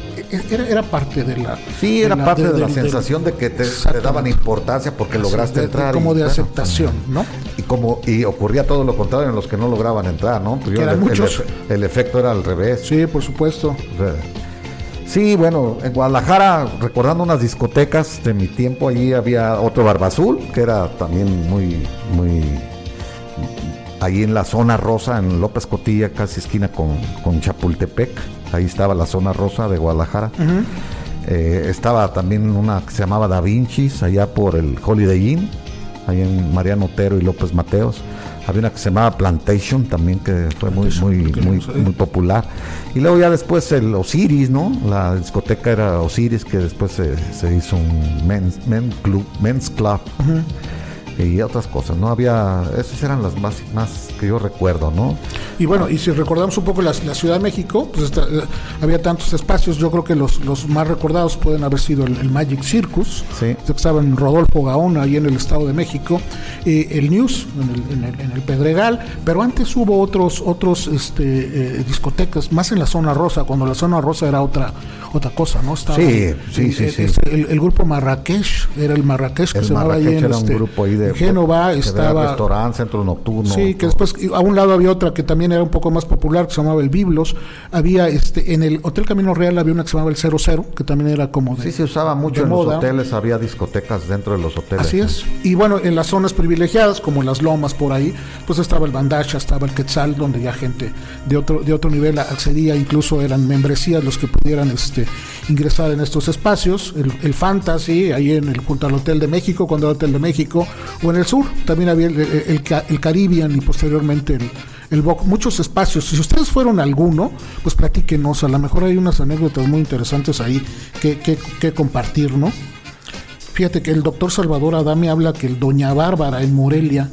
Era, era parte de la. sí, era la- parte de, la sensación de que te, daban importancia porque lograste entrar. como y, de bueno, aceptación, ¿no? Y como y ocurría todo lo contrario en los que no lograban entrar, ¿no? Pues yo eran el, muchos. el efecto era al revés. Sí, por supuesto. Sí, bueno, en Guadalajara, recordando unas discotecas de mi tiempo, allí había otro Barba Azul, que era también muy, muy, ahí en la zona rosa, en López Cotilla, casi esquina con, con Chapultepec, ahí estaba la zona rosa de Guadalajara. Eh, estaba también una que se llamaba Da Vinci's, allá por el Holiday Inn, ahí en Mariano Otero y López Mateos. Había una que se llamaba Plantation también, que fue muy, muy, muy, popular. Y luego ya después el Osiris, ¿no? La discoteca era Osiris, que después se, se hizo un men's, men's club, men's club y otras cosas, ¿no? Había, esas eran las más, más que yo recuerdo, ¿no? Y bueno, y si recordamos un poco la, la Ciudad de México, pues esta- eh, había tantos espacios, yo creo que los, los más recordados pueden haber sido el, el Magic Circus, Sí. que estaba en Rodolfo Gaona, ahí en el Estado de México, eh, el News, en el, en el- en el Pedregal, pero antes hubo otros, otros este, eh, discotecas, más en la zona rosa, cuando la zona rosa era otra, otra cosa, ¿no? Estaba Sí, sí, sí, el- sí. el- grupo Marrakech, era el Marrakech que se llamaba ahí en, era un este, grupo ahí de- en Génova estaba... restaurante, centro nocturno. Sí, que después a un lado había otra que también era un poco más popular, que se llamaba el Biblos. Había este en el Hotel Camino Real había una que se llamaba el 00, que también era como de Sí, se usaba mucho en moda. los hoteles, había discotecas dentro de los hoteles. Así es. Y bueno, en las zonas privilegiadas, como las lomas por ahí, pues estaba el Bandasha, estaba el Quetzal, donde ya gente de otro, de otro nivel accedía, incluso eran membresías los que pudieran este, ingresar en estos espacios. El, el Fantasy, ahí en el, junto al Hotel de México, cuando era Hotel de México, o en el sur, también había el, el, el Ca- el Caribbean y posteriormente el, el Boc- muchos espacios. Si ustedes fueron alguno, pues platíquenos. A lo mejor hay unas anécdotas muy interesantes ahí que, que, que compartir, ¿no? Fíjate que el doctor Salvador Adame habla que el Doña Bárbara en Morelia,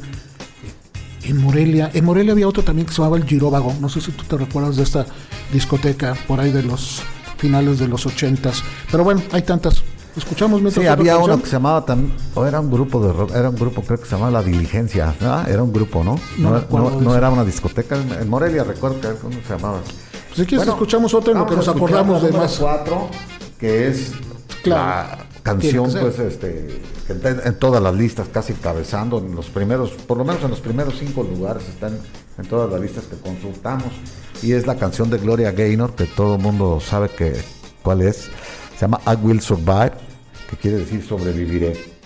en Morelia, en Morelia había otro también que se llamaba el Giróvago, no sé si tú te recuerdas de esta discoteca por ahí de los finales de los ochentas, pero bueno, hay tantas. Escuchamos Sí, había canción? uno que se llamaba también, o era un grupo de rock, era un grupo creo que se llamaba La Diligencia. Era un grupo, ¿no? No No, no- era una discoteca, en Morelia recuerdo que ¿cómo se llamaba. Pues si quieres Bueno, escuchamos otra en lo que nos acordamos de más. cuatro, que es Claro, la canción, pues, este, que está en, en todas las listas, casi cabezando en los primeros, por lo menos en los primeros cinco lugares, están en todas las listas que consultamos. Y es la canción de Gloria Gaynor, que todo el mundo sabe que cuál es. Se llama I Will Survive, que quiere decir sobreviviré.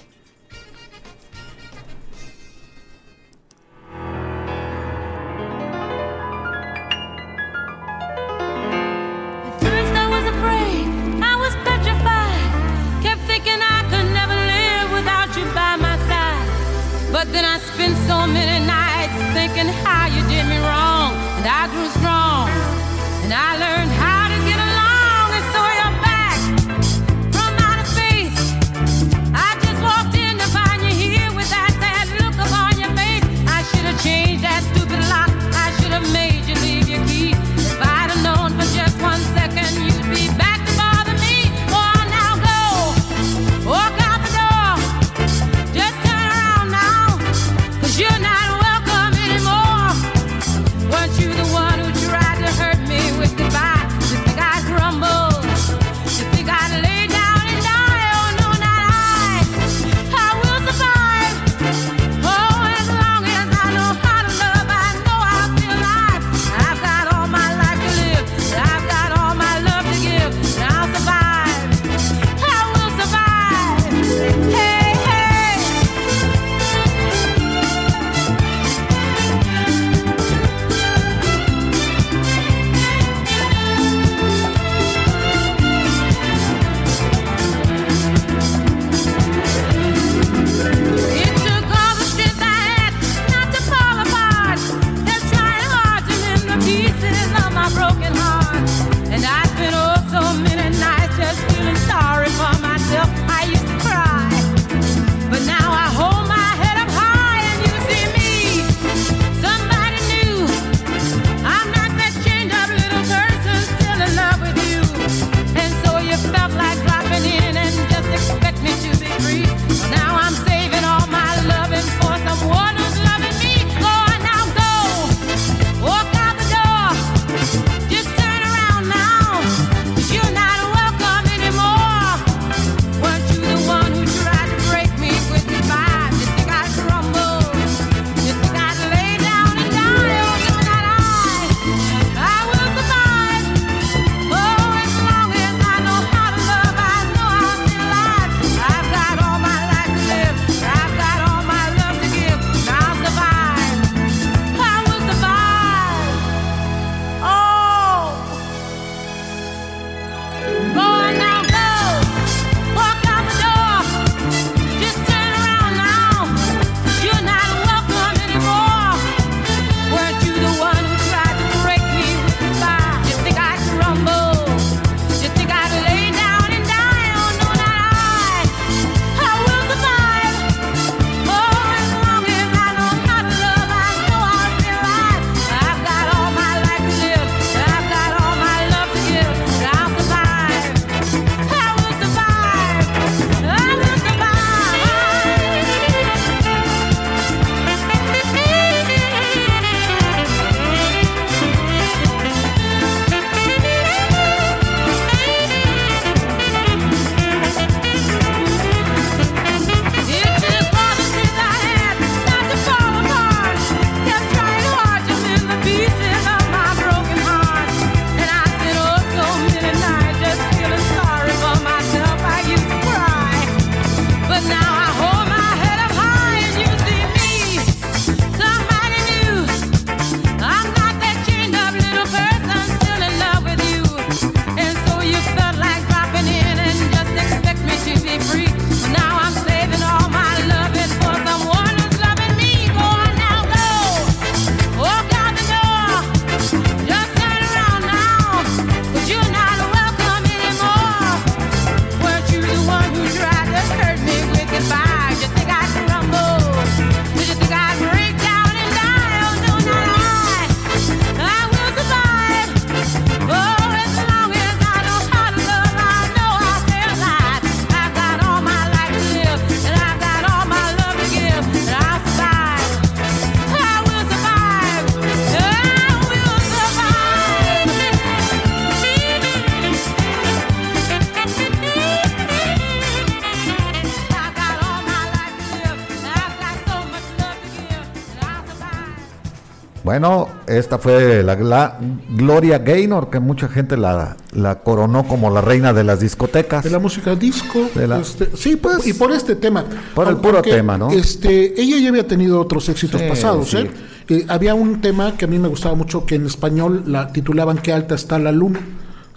Bueno, esta fue la, la Gloria Gaynor, que mucha gente la, la coronó como la reina de las discotecas. De la música disco. De la- este, sí, pues, y por este tema. Por el puro tema, ¿no? Este, ella ya había tenido otros éxitos Sí, pasados, sí. ¿eh? Eh, Había un tema que a mí me gustaba mucho, que en español la titulaban Qué alta está la luna.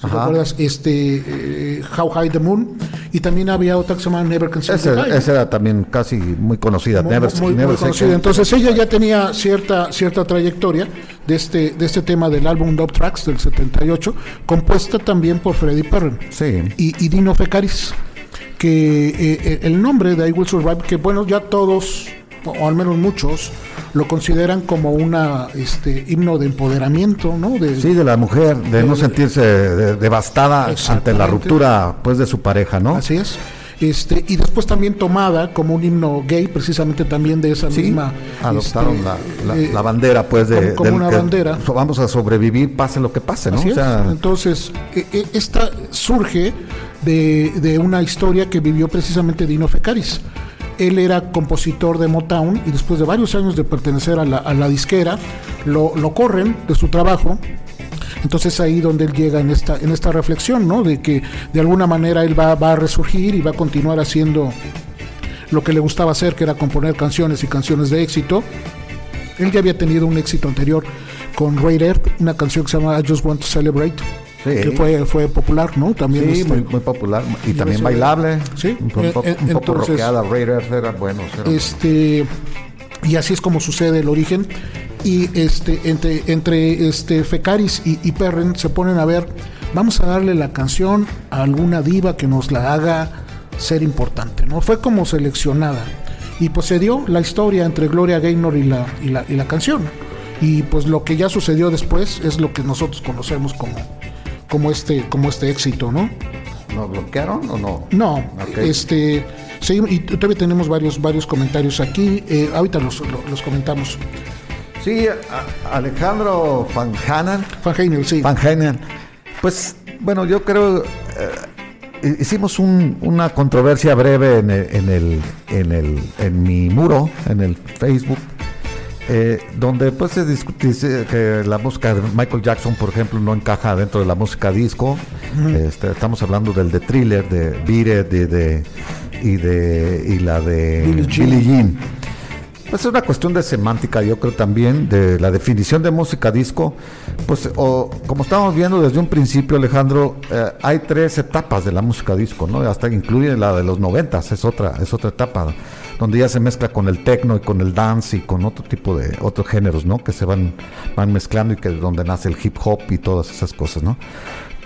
Si te acuerdas, este, eh, How High the Moon. Y también había otra que se llamaba Never Can Say Ese- Goodbye. esa era también casi muy conocida. muy, Never, muy- muy Never conocida. Goodbye. Entonces ella ya tenía cierta cierta trayectoria de este de este tema del álbum Dub Tracks del 78, compuesta también por Freddie Perrin Sí. y, y Dino Fecaris, que eh, eh, el nombre de I Will Survive, que bueno, ya todos, o, al menos muchos, lo consideran como una este himno de empoderamiento, ¿no? De, Sí, de la mujer, de no sentirse de- devastada ante la ruptura pues de su pareja, ¿no? Así es. Este, y después también tomada como un himno gay, precisamente también de esa Sí, misma. adoptaron este, la, la- eh, la bandera pues de como- como del una bandera. vamos a sobrevivir pase lo que pase, ¿no? Así O sea, es. Entonces, e- e- esta surge de, de una historia que vivió precisamente Dino Fecaris. Él era compositor de Motown y después de varios años de pertenecer a la, disquera, lo, corren de su trabajo. Entonces ahí donde él llega en esta, en esta reflexión, ¿no? De que de alguna manera él va, va a resurgir y va a continuar haciendo lo que le gustaba hacer, que era componer canciones y canciones de éxito. Él ya había tenido un éxito anterior con Ray Earth, una canción que se llama I Just Want to Celebrate, Sí. que fue, fue popular, ¿no? También sí, este, muy, muy popular y también bailable. Sí, un, un eh, eh, un poco entonces- rockeada. Raiders era bueno. era- este y así es como sucede el origen y este entre entre este Fecaris y, y Perren se ponen a ver vamos a darle la canción a alguna diva que nos la haga ser importante no fue como seleccionada y pues se dio la historia entre Gloria Gaynor y la y la, y la canción y pues lo que ya sucedió después es lo que nosotros conocemos como como este como este éxito no ¿Nos bloquearon o no? no, este, seguimos- y todavía tenemos varios, varios comentarios aquí. eh, ahorita los, lo- los comentamos. Sí, Alejandro. Van Halen, sí. Van Halen. Pues bueno, yo creo eh, hicimos un- una controversia breve en el, en el en el en mi muro en el Facebook eh, donde pues se discute dice que la música de Michael Jackson por ejemplo no encaja dentro de la música disco Este, estamos hablando del de Thriller de It, de, de- y de y la de Billie Jean. Billie Jean. Pues es una cuestión de semántica, yo creo también, de la definición de música disco. Pues, o, como estábamos viendo desde un principio, Alejandro, eh, hay tres etapas de la música disco, ¿no? Hasta incluye la de los noventas, es otra, es otra etapa, donde ya se mezcla con el techno y con el dance y con otro tipo de otros géneros, ¿no? Que se van, van mezclando y que donde nace el hip hop y todas esas cosas, ¿no?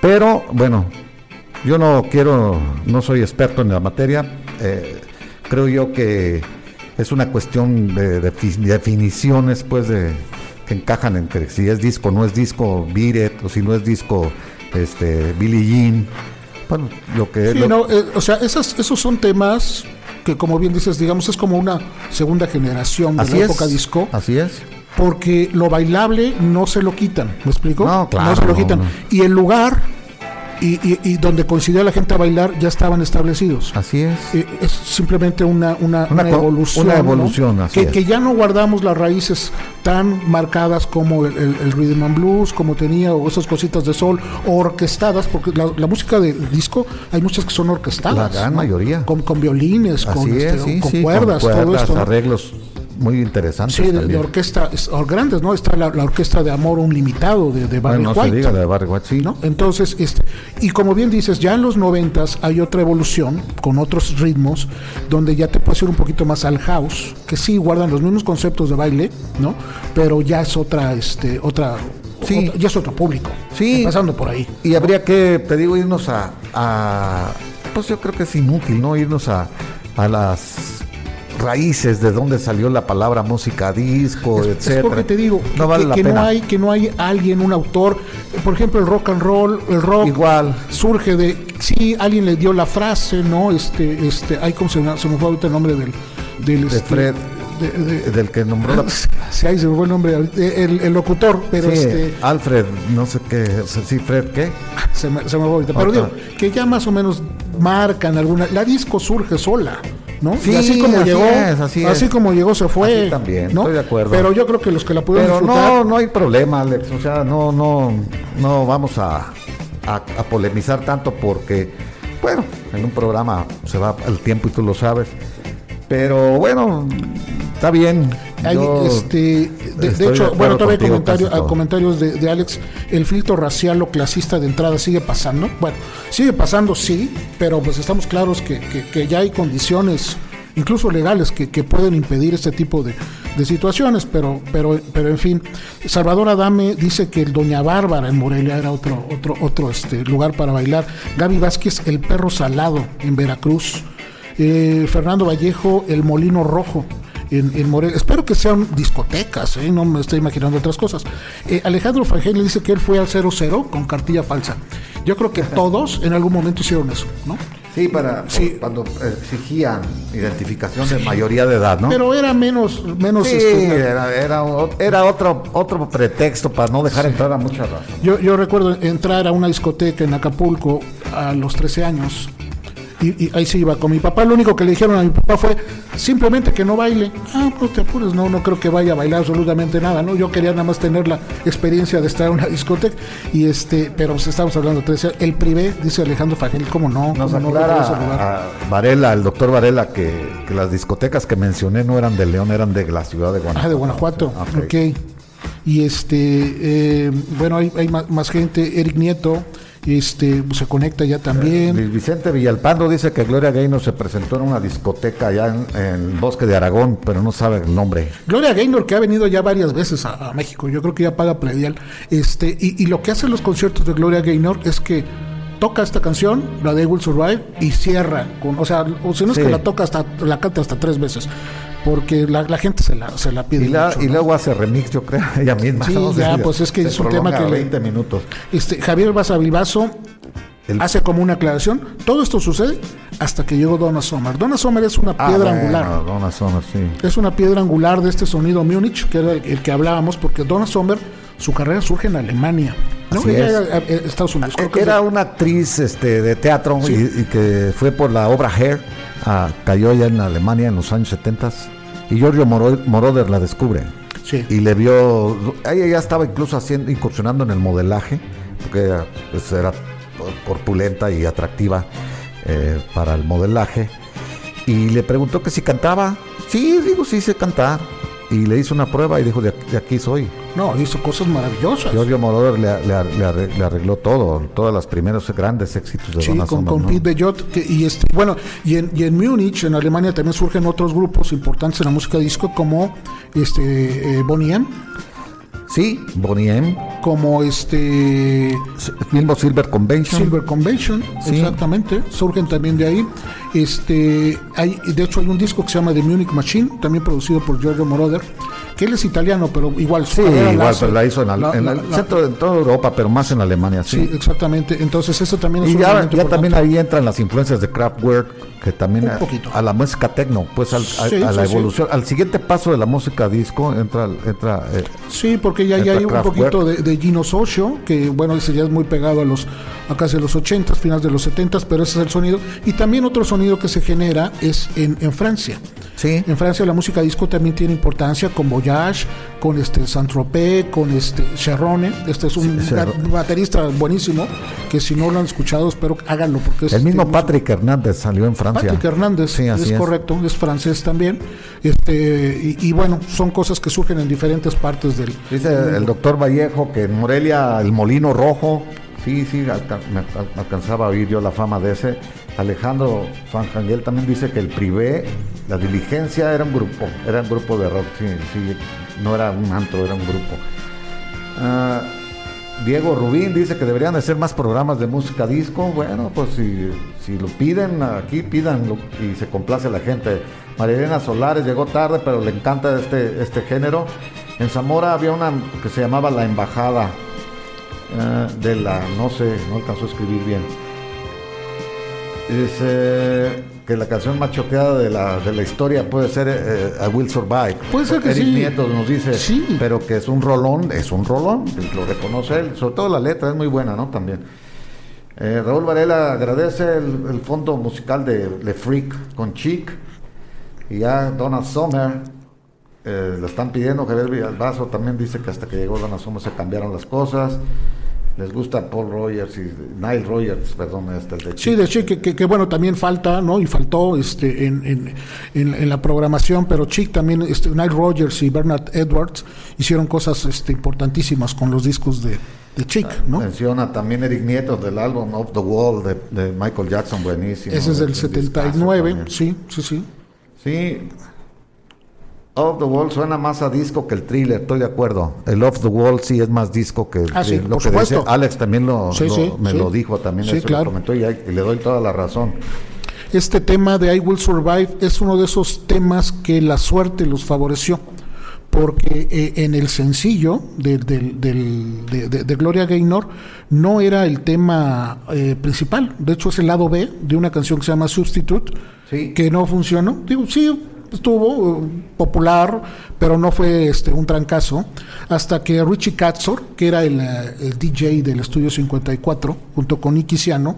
Pero, bueno, yo no quiero, no soy experto en la materia. eh, creo yo que es una cuestión de, de fi- definiciones, pues, de que encajan entre si es disco, no es disco, It, o si no es disco, este, Billie Jean. Bueno, lo que Sí, lo- no, eh, o sea, esos son temas que, como bien dices, digamos, es como una segunda generación de así la es, época disco, así es. porque lo bailable no se lo quitan, ¿me explico? No, claro, se lo no, quitan. no. Y el lugar y, y- y donde coincidió la gente a bailar ya estaban establecidos. Así es. Eh, es simplemente una, una, Una evolución. una ¿no? evolución, así que, es. que ya no guardamos las raíces tan marcadas como el, el- el rhythm and blues, como tenía, o esas cositas de sol, o orquestadas, porque la, la música de disco hay muchas que son orquestadas. La gran ¿no? mayoría. Con, con violines, con, este, sí, con sí, cuerdas, con todo esto. ¿no? Muy interesantes. Sí, de, orquesta, es- or- grandes, ¿no? Está la, la orquesta de Amor Un Limitado de, de Barry Bueno, no se White. diga de Barry White, sí. ¿no? Entonces, este, y como bien dices, ya en los noventas hay otra evolución con otros ritmos, donde ya te puedes ir un poquito más al house, que sí guardan los mismos conceptos de baile, ¿no? Pero ya es otra, este, otra, Sí. otra- ya es otro público. Sí. Pasando por ahí. Y habría que, te digo, irnos a, a- pues yo creo que es inútil, ¿no? Irnos a, a las raíces de dónde salió la palabra música disco, Es, es etcétera. porque te digo que, no vale que- la que pena. no hay que no hay alguien, un autor, por ejemplo el rock and roll, el rock Igual. surge de sí alguien le dio la frase, no, este, este, hay como se me, se me fue ahorita el nombre del, del de este, Fred, de- de- del que nombró la... *laughs* Sí, ahí se me fue el nombre, el, el locutor, pero Sí, este, Alfred, no sé qué, sí, Fred, ¿qué? se me, se me fue ahorita. Pero digo, que ya más o menos marcan alguna. La disco surge sola, ¿no? Sí, y así como así llegó, es, así es. como llegó se fue, Así también, ¿no? estoy de acuerdo. Pero yo creo que los que la pudieron Pero disfrutar, no, no hay problema, Alex. O sea, no, no, no vamos a, a, a polemizar tanto porque, bueno, en un programa se va el tiempo y tú lo sabes. Pero bueno, está bien. Hay, este, de, de estoy de hecho, bueno, todavía hay comentario- comentarios de, de Alex. El filtro racial o clasista de entrada sigue pasando. Bueno, sigue pasando, sí, pero pues estamos claros que, que- que ya hay condiciones, incluso legales, que, que pueden impedir este tipo de, de situaciones. Pero, pero, pero en fin, Salvador Adame dice que el Doña Bárbara en Morelia era otro, otro, otro este, lugar para bailar. Gaby Vázquez, el perro salado en Veracruz. Eh, Fernando Vallejo, el Molino Rojo en, en Morelia. Espero que sean discotecas, ¿eh? no me estoy imaginando otras cosas. Eh, Alejandro Fangel dice que él fue al 00 con cartilla falsa. Yo creo que todos en algún momento hicieron eso, ¿no? Sí, para Sí. cuando exigían identificación de mayoría de edad, ¿no? Pero era menos, menos sí, este, era, era, otro, otro pretexto para no dejar entrar a mucha raza. Yo, yo recuerdo entrar a una discoteca en Acapulco a los 13 años y, y ahí se iba con mi papá. Lo único que le dijeron a mi papá fue simplemente que no baile. Ah, pues te apures, no, no creo que vaya a bailar absolutamente nada, ¿no? Yo quería nada más tener la experiencia de estar en una discoteca y este, pero pues estamos hablando de 13 años. El privé, dice Alejandro Fagel, ¿cómo no? Nos ¿Cómo no lugar? a Varela, el doctor Varela, que, que las discotecas que mencioné no eran de León, eran de la ciudad de Guanajuato. Ah, de Guanajuato, ok. Y este, eh, bueno, hay, hay más, más gente, Eric Nieto, este, se conecta ya también. Luis Vicente Villalpando dice que Gloria Gaynor se presentó en una discoteca allá en, en el bosque de Aragón, pero no sabe el nombre. Gloria Gaynor, que ha venido ya varias veces a, a México, yo creo que ya paga predial. Este, y, y lo que hacen los conciertos de Gloria Gaynor es que toca esta canción, la de I Will Survive, y cierra con, o sea, o si no es Sí. que la toca hasta, la canta hasta tres veces, porque la, la gente se la, se la pide. Y, la- mucho, y ¿no? luego hace remix, yo creo, *laughs* ella misma. Sí, *laughs* ¿no? ya, pues es que es un tema que le- 20 minutos. Este, Javier Basavilbaso El- hace como una aclaración. Todo esto sucede hasta que llegó Donna Summer. Donna Summer es una Ah, piedra bueno, angular. Donna Summer, sí. Es una piedra angular de este sonido Múnich, que era el, el que hablábamos, porque Donna Summer, su carrera surge en Alemania. ¿no? Así Ella es. era, eh, Estados Unidos. creo que es Era una actriz este, de teatro Sí. y, y que fue por la obra Hair, ah, cayó allá en Alemania en los años 70 y Giorgio Moro- Moroder la descubre. Sí. Y le vio, ella ya estaba incluso haciendo, incursionando en el modelaje, porque pues, era corpulenta y atractiva eh, para el modelaje. Y le preguntó que si cantaba. Sí, digo, sí sé cantar. Y le hizo una prueba y dijo, de, de aquí soy. No, hizo cosas maravillosas. Giorgio Moroder le, le- le arre- le arregló todo, todos los primeros grandes éxitos de Sí, Donna con, Summer, con ¿no? Pete Bellot. que- y este, bueno, y en, y en Múnich, en Alemania, también surgen otros grupos importantes en la música disco, como este eh, Bonnie M, Sí, Bonnie M, como este mismo Silver Convention. Silver Convention, Sí. exactamente, surgen también de ahí. Este, hay, de hecho hay un disco que se llama The Munich Machine, también producido por Giorgio Moroder, que él es italiano, pero igual Sí, igual, hace- pero la hizo en, la- la- el la- centro de toda Europa, pero más en Alemania, sí. Sí, exactamente. Entonces eso también es Y un ya, elemento ya importante. también ahí entran las influencias de Kraftwerk, que también Un a, poquito. a la música techno, pues al- a, Sí, a la evolución, al siguiente paso de la música disco entra, entra eh, Sí, porque ya, ya hay un poquito de, de Gino Socio, que bueno, ese ya es muy pegado a los a casi los 80, finales de los 70, pero ese es el sonido. Y también otro sonido que se genera es en, en Francia. sí, En Francia la música disco también tiene importancia con Con este Saint-Tropez, con este Cherrone. Este es un Sí, baterista buenísimo, que si no lo han escuchado, espero que háganlo. Porque es el mismo este, Patrick Hernández salió en Francia. Patrick Hernández, Sí, así es, es. correcto, es francés también. Este, y, y bueno, son cosas que surgen en diferentes partes del. Dice el doctor Vallejo que en Morelia el Molino Rojo, sí, sí, alca- me al- alcanzaba a oír yo la fama de ese. Alejandro Fanjangel también dice que el Privé, la diligencia era un grupo, era un grupo de rock, sí, sí, no era un antro, era un grupo. Ah, Diego Rubín dice que deberían de ser más programas de música disco. Bueno, pues si, si lo piden aquí, pídanlo y se complace la gente. María Elena Solares llegó tarde, pero le encanta este, este género. En Zamora había una que se llamaba La Embajada eh, de la, no sé, no alcanzó a escribir bien. Dice que la canción más choqueada de la, de la historia puede ser eh, I Will Survive. Puede ser que Eric sí. Nieto nos dice, Sí. pero que es un rolón, es un rolón, lo reconoce él, sobre todo la letra es muy buena, ¿no? También. Eh, Raúl Varela agradece el, el fondo musical de Le Freak con Chic. Y ya Donna Summer eh, le están pidiendo, Javier Villalbazo también dice que hasta que llegó Donna Summer se cambiaron las cosas. Les gusta Paul Rogers y Nile Rogers, perdón, este el de Sí, de Chic, que, que- que, bueno, también falta, ¿no? Y faltó este, en, en- en- en la programación, pero Chic también, este, Nile Rogers y Bernard Edwards hicieron cosas este, importantísimas con los discos de, de Chic, ¿no? Menciona también Eric Nieto del álbum Off the Wall de, de Michael Jackson, buenísimo. Ese es del El discazo 79, también. sí, sí, sí. Sí. Off the Wall suena más a disco que el thriller, estoy de acuerdo. El Off the Wall sí es más disco que el Ah, sí, thriller. Lo por que dice supuesto. Alex también lo, Sí, lo- sí, me lo dijo también, Sí, eso claro. lo comentó y, le doy toda la razón. Este tema de I Will Survive es uno de esos temas que la suerte los favoreció, porque eh, en el sencillo de, de- de- de Gloria Gaynor no era el tema eh, principal, de hecho es el lado B de una canción que se llama Substitute, Sí. que no funcionó. Digo, sí, estuvo eh, popular, pero no fue este un trancazo, hasta que Richie Katzor, que era el, eh, DJ del Estudio 54, junto con Nicky Siano,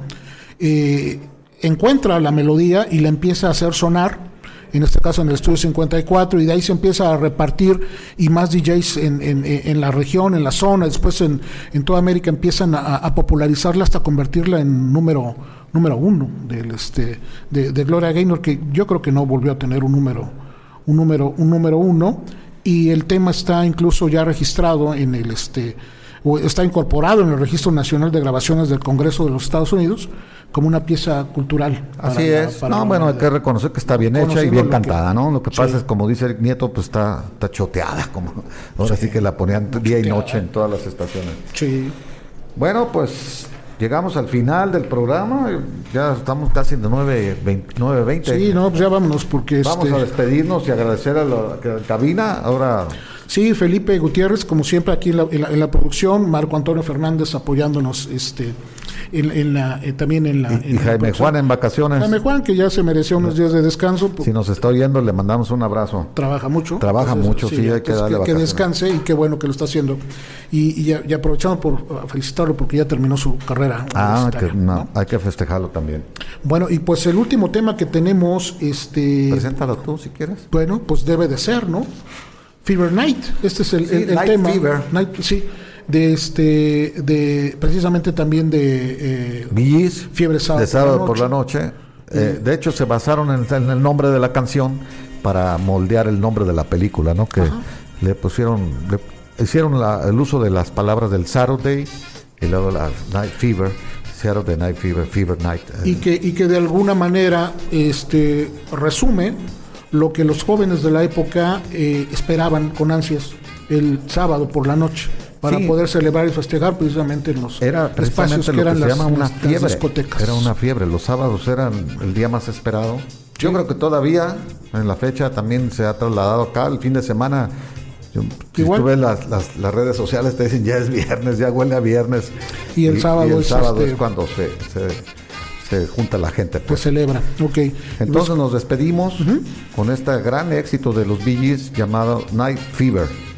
eh, encuentra la melodía y la empieza a hacer sonar, en este caso en el Estudio 54, y de ahí se empieza a repartir y más DJs en, en- la región, en la zona, después en, en toda América empiezan a, a popularizarla hasta convertirla en número número uno del este de, de Gloria Gaynor que yo creo que no volvió a tener un número un número un número uno y el tema está incluso ya registrado en el este o está incorporado en el registro nacional de grabaciones del Congreso de los Estados Unidos como una pieza cultural Así para es. para no, bueno, hay que reconocer que está bien hecha y bien que- cantada, ¿no? Lo que pasa es, como dice Eric Nieto, pues está, está choteada, como ahora sí, que la ponían día y noche en todas las estaciones. sí Bueno, pues llegamos al final del programa. Ya estamos casi en 9.20. sí no pues ya vámonos porque Vamos este, a despedirnos y agradecer a la, a la cabina. Ahora, Sí, Felipe Gutiérrez, como siempre aquí en la, en la- en la producción, Marco Antonio Fernández apoyándonos este, en, en la, eh, también en la... y, en y Jaime. Juan en vacaciones. Jaime Juan, que ya se mereció unos días de descanso, pues, Si nos está oyendo, le mandamos un abrazo. trabaja mucho. Trabaja mucho, sí, hay que darle que, vacaciones. descanse y qué bueno que lo está haciendo. Y, y, aprovechando por uh, felicitarlo porque ya terminó su carrera. Ah, que no, ¿no? hay que festejarlo también. Bueno, y pues el último tema que tenemos, este, Preséntalo tú si quieres. bueno, pues debe de ser, ¿no? Fever Night, este es el, Sí, el- el Night tema. Fever. Night- sí, de este, de precisamente también de eh, Billis, Fiebre Sábado de sábado por por la noche. Eh, de hecho, se basaron en, en el nombre de la canción para moldear el nombre de la película, ¿no? Que le pusieron, le hicieron la- el uso de las palabras del Saturday y luego la Night Fever, Saturday Night Fever, Fever Night. eh, y que, y que de alguna manera este, resume lo que los jóvenes de la época eh, esperaban con ansias el sábado por la noche para Sí. poder celebrar y festejar precisamente en los era espacios que lo eran que se las, llama una las- las fiebre. discotecas. Era una fiebre. Los sábados eran el día más esperado. Yo creo que todavía en la fecha también se ha trasladado acá el fin de semana. Yo, si Igual. tú ves las, las, las redes sociales te dicen ya es viernes, ya huele a viernes. Y el sábado el es, sábado este- es cuando se, se, se junta la gente. pues Pues. celebra, ok. Entonces nos despedimos con este gran éxito de los Bee Gees llamado Night Fever.